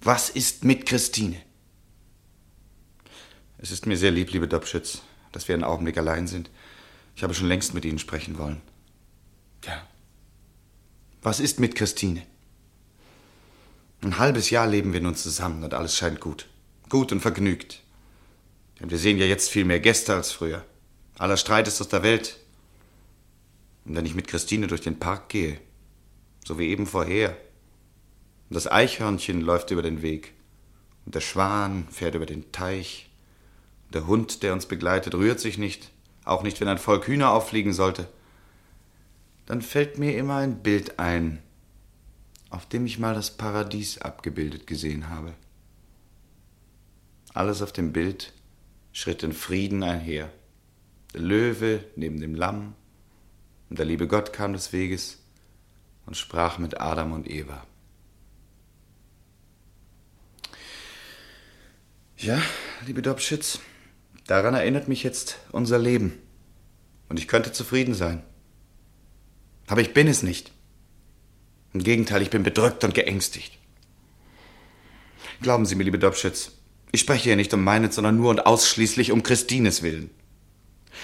Was ist mit Christine? Es ist mir sehr lieb, liebe Dobschütz, dass wir einen Augenblick allein sind. Ich habe schon längst mit Ihnen sprechen wollen. Ja. Was ist mit Christine? Ein halbes Jahr leben wir nun zusammen und alles scheint gut. Gut und vergnügt. Denn wir sehen ja jetzt viel mehr Gäste als früher. Aller Streit ist aus der Welt. Und wenn ich mit Christine durch den Park gehe, so wie eben vorher, und das Eichhörnchen läuft über den Weg, und der Schwan fährt über den Teich, und der Hund, der uns begleitet, rührt sich nicht, auch nicht, wenn ein Volk Hühner auffliegen sollte, dann fällt mir immer ein Bild ein, auf dem ich mal das Paradies abgebildet gesehen habe. Alles auf dem Bild schritt in Frieden einher. Der Löwe neben dem Lamm, und der liebe Gott kam des Weges und sprach mit Adam und Eva. Ja, liebe Dobschitz, daran erinnert mich jetzt unser Leben. Und ich könnte zufrieden sein. Aber ich bin es nicht. Im Gegenteil, ich bin bedrückt und geängstigt. Glauben Sie mir, liebe Dobschitz, ich spreche hier nicht um meinen, sondern nur und ausschließlich um Christines Willen.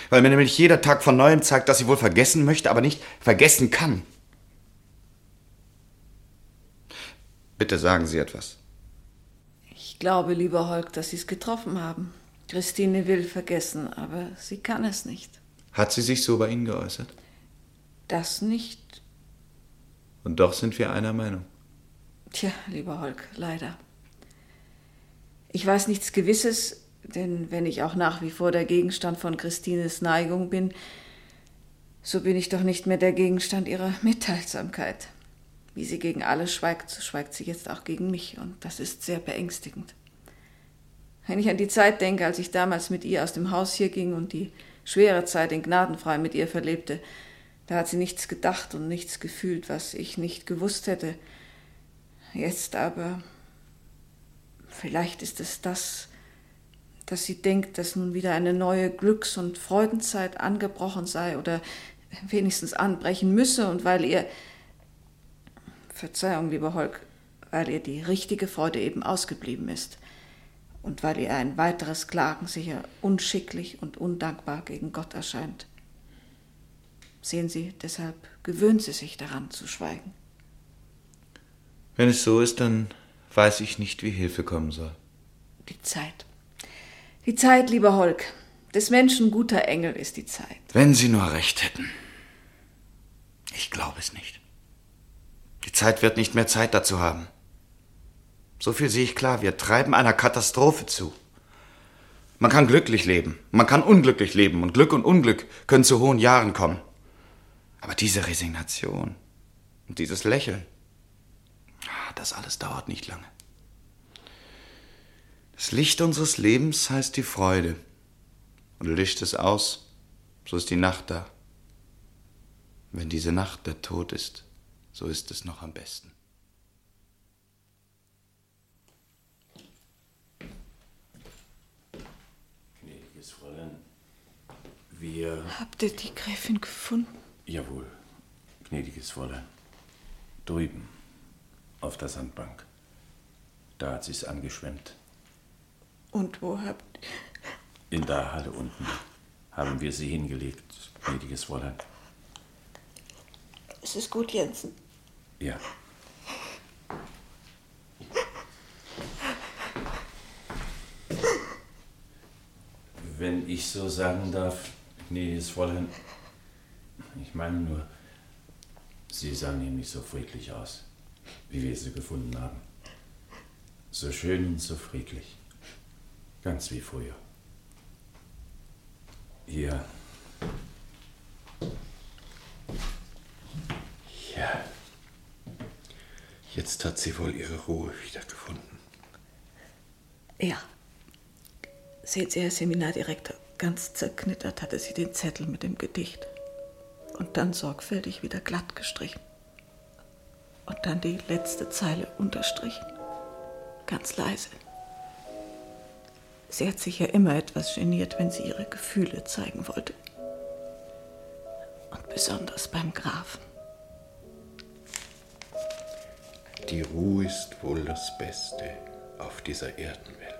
Weil mir nämlich jeder Tag von neuem zeigt, dass sie wohl vergessen möchte, aber nicht vergessen kann. Bitte sagen Sie etwas. Ich glaube, lieber Holk, dass Sie es getroffen haben. Christine will vergessen, aber sie kann es nicht. Hat sie sich so bei Ihnen geäußert? Das nicht. Und doch sind wir einer Meinung. Tja, lieber Holk, leider. Ich weiß nichts Gewisses, denn wenn ich auch nach wie vor der Gegenstand von Christines Neigung bin, so bin ich doch nicht mehr der Gegenstand ihrer Mitteilsamkeit. Wie sie gegen alle schweigt, so schweigt sie jetzt auch gegen mich, und das ist sehr beängstigend. Wenn ich an die Zeit denke, als ich damals mit ihr aus dem Haus hier ging und die schwere Zeit in Gnadenfrei mit ihr verlebte, da hat sie nichts gedacht und nichts gefühlt, was ich nicht gewusst hätte. Jetzt aber, vielleicht ist es das, dass sie denkt, dass nun wieder eine neue Glücks- und Freudenzeit angebrochen sei oder wenigstens anbrechen müsse und weil ihr, Verzeihung, lieber Holk, weil ihr die richtige Freude eben ausgeblieben ist und weil ihr ein weiteres Klagen sicher unschicklich und undankbar gegen Gott erscheint. Sehen Sie, deshalb gewöhnt sie sich daran zu schweigen. Wenn es so ist, dann weiß ich nicht, wie Hilfe kommen soll. Die Zeit. Die Zeit, lieber Holk. Des Menschen guter Engel ist die Zeit. Wenn Sie nur recht hätten. Ich glaube es nicht. Die Zeit wird nicht mehr Zeit dazu haben. So viel sehe ich klar, wir treiben einer Katastrophe zu. Man kann glücklich leben, man kann unglücklich leben und Glück und Unglück können zu hohen Jahren kommen. Aber diese Resignation und dieses Lächeln, das alles dauert nicht lange. Das Licht unseres Lebens heißt die Freude. Und löscht es aus, so ist die Nacht da. Wenn diese Nacht der Tod ist, so ist es noch am besten. Gnädiges Fräulein, wir... Habt ihr die Gräfin gefunden? Jawohl, gnädiges Fräulein. Drüben, auf der Sandbank. Da hat sie's angeschwemmt. Und wo habt In der Halle unten haben wir sie hingelegt, gnädiges Fräulein. Es ist gut, Jensen. Ja. Wenn ich so sagen darf, gnädiges Fräulein, ich meine nur, Sie sahen nämlich so friedlich aus, wie wir sie gefunden haben. So schön und so friedlich. Ganz wie früher. Hier. Ja. Jetzt hat sie wohl ihre Ruhe wiedergefunden. Ja. Seht Sie, Herr Seminardirektor, ganz zerknittert hatte sie den Zettel mit dem Gedicht. Und dann sorgfältig wieder glatt gestrichen. Und dann die letzte Zeile unterstrichen. Ganz leise. Sie hat sich ja immer etwas geniert, wenn sie ihre Gefühle zeigen wollte. Und besonders beim Grafen. Die Ruhe ist wohl das Beste auf dieser Erdenwelt.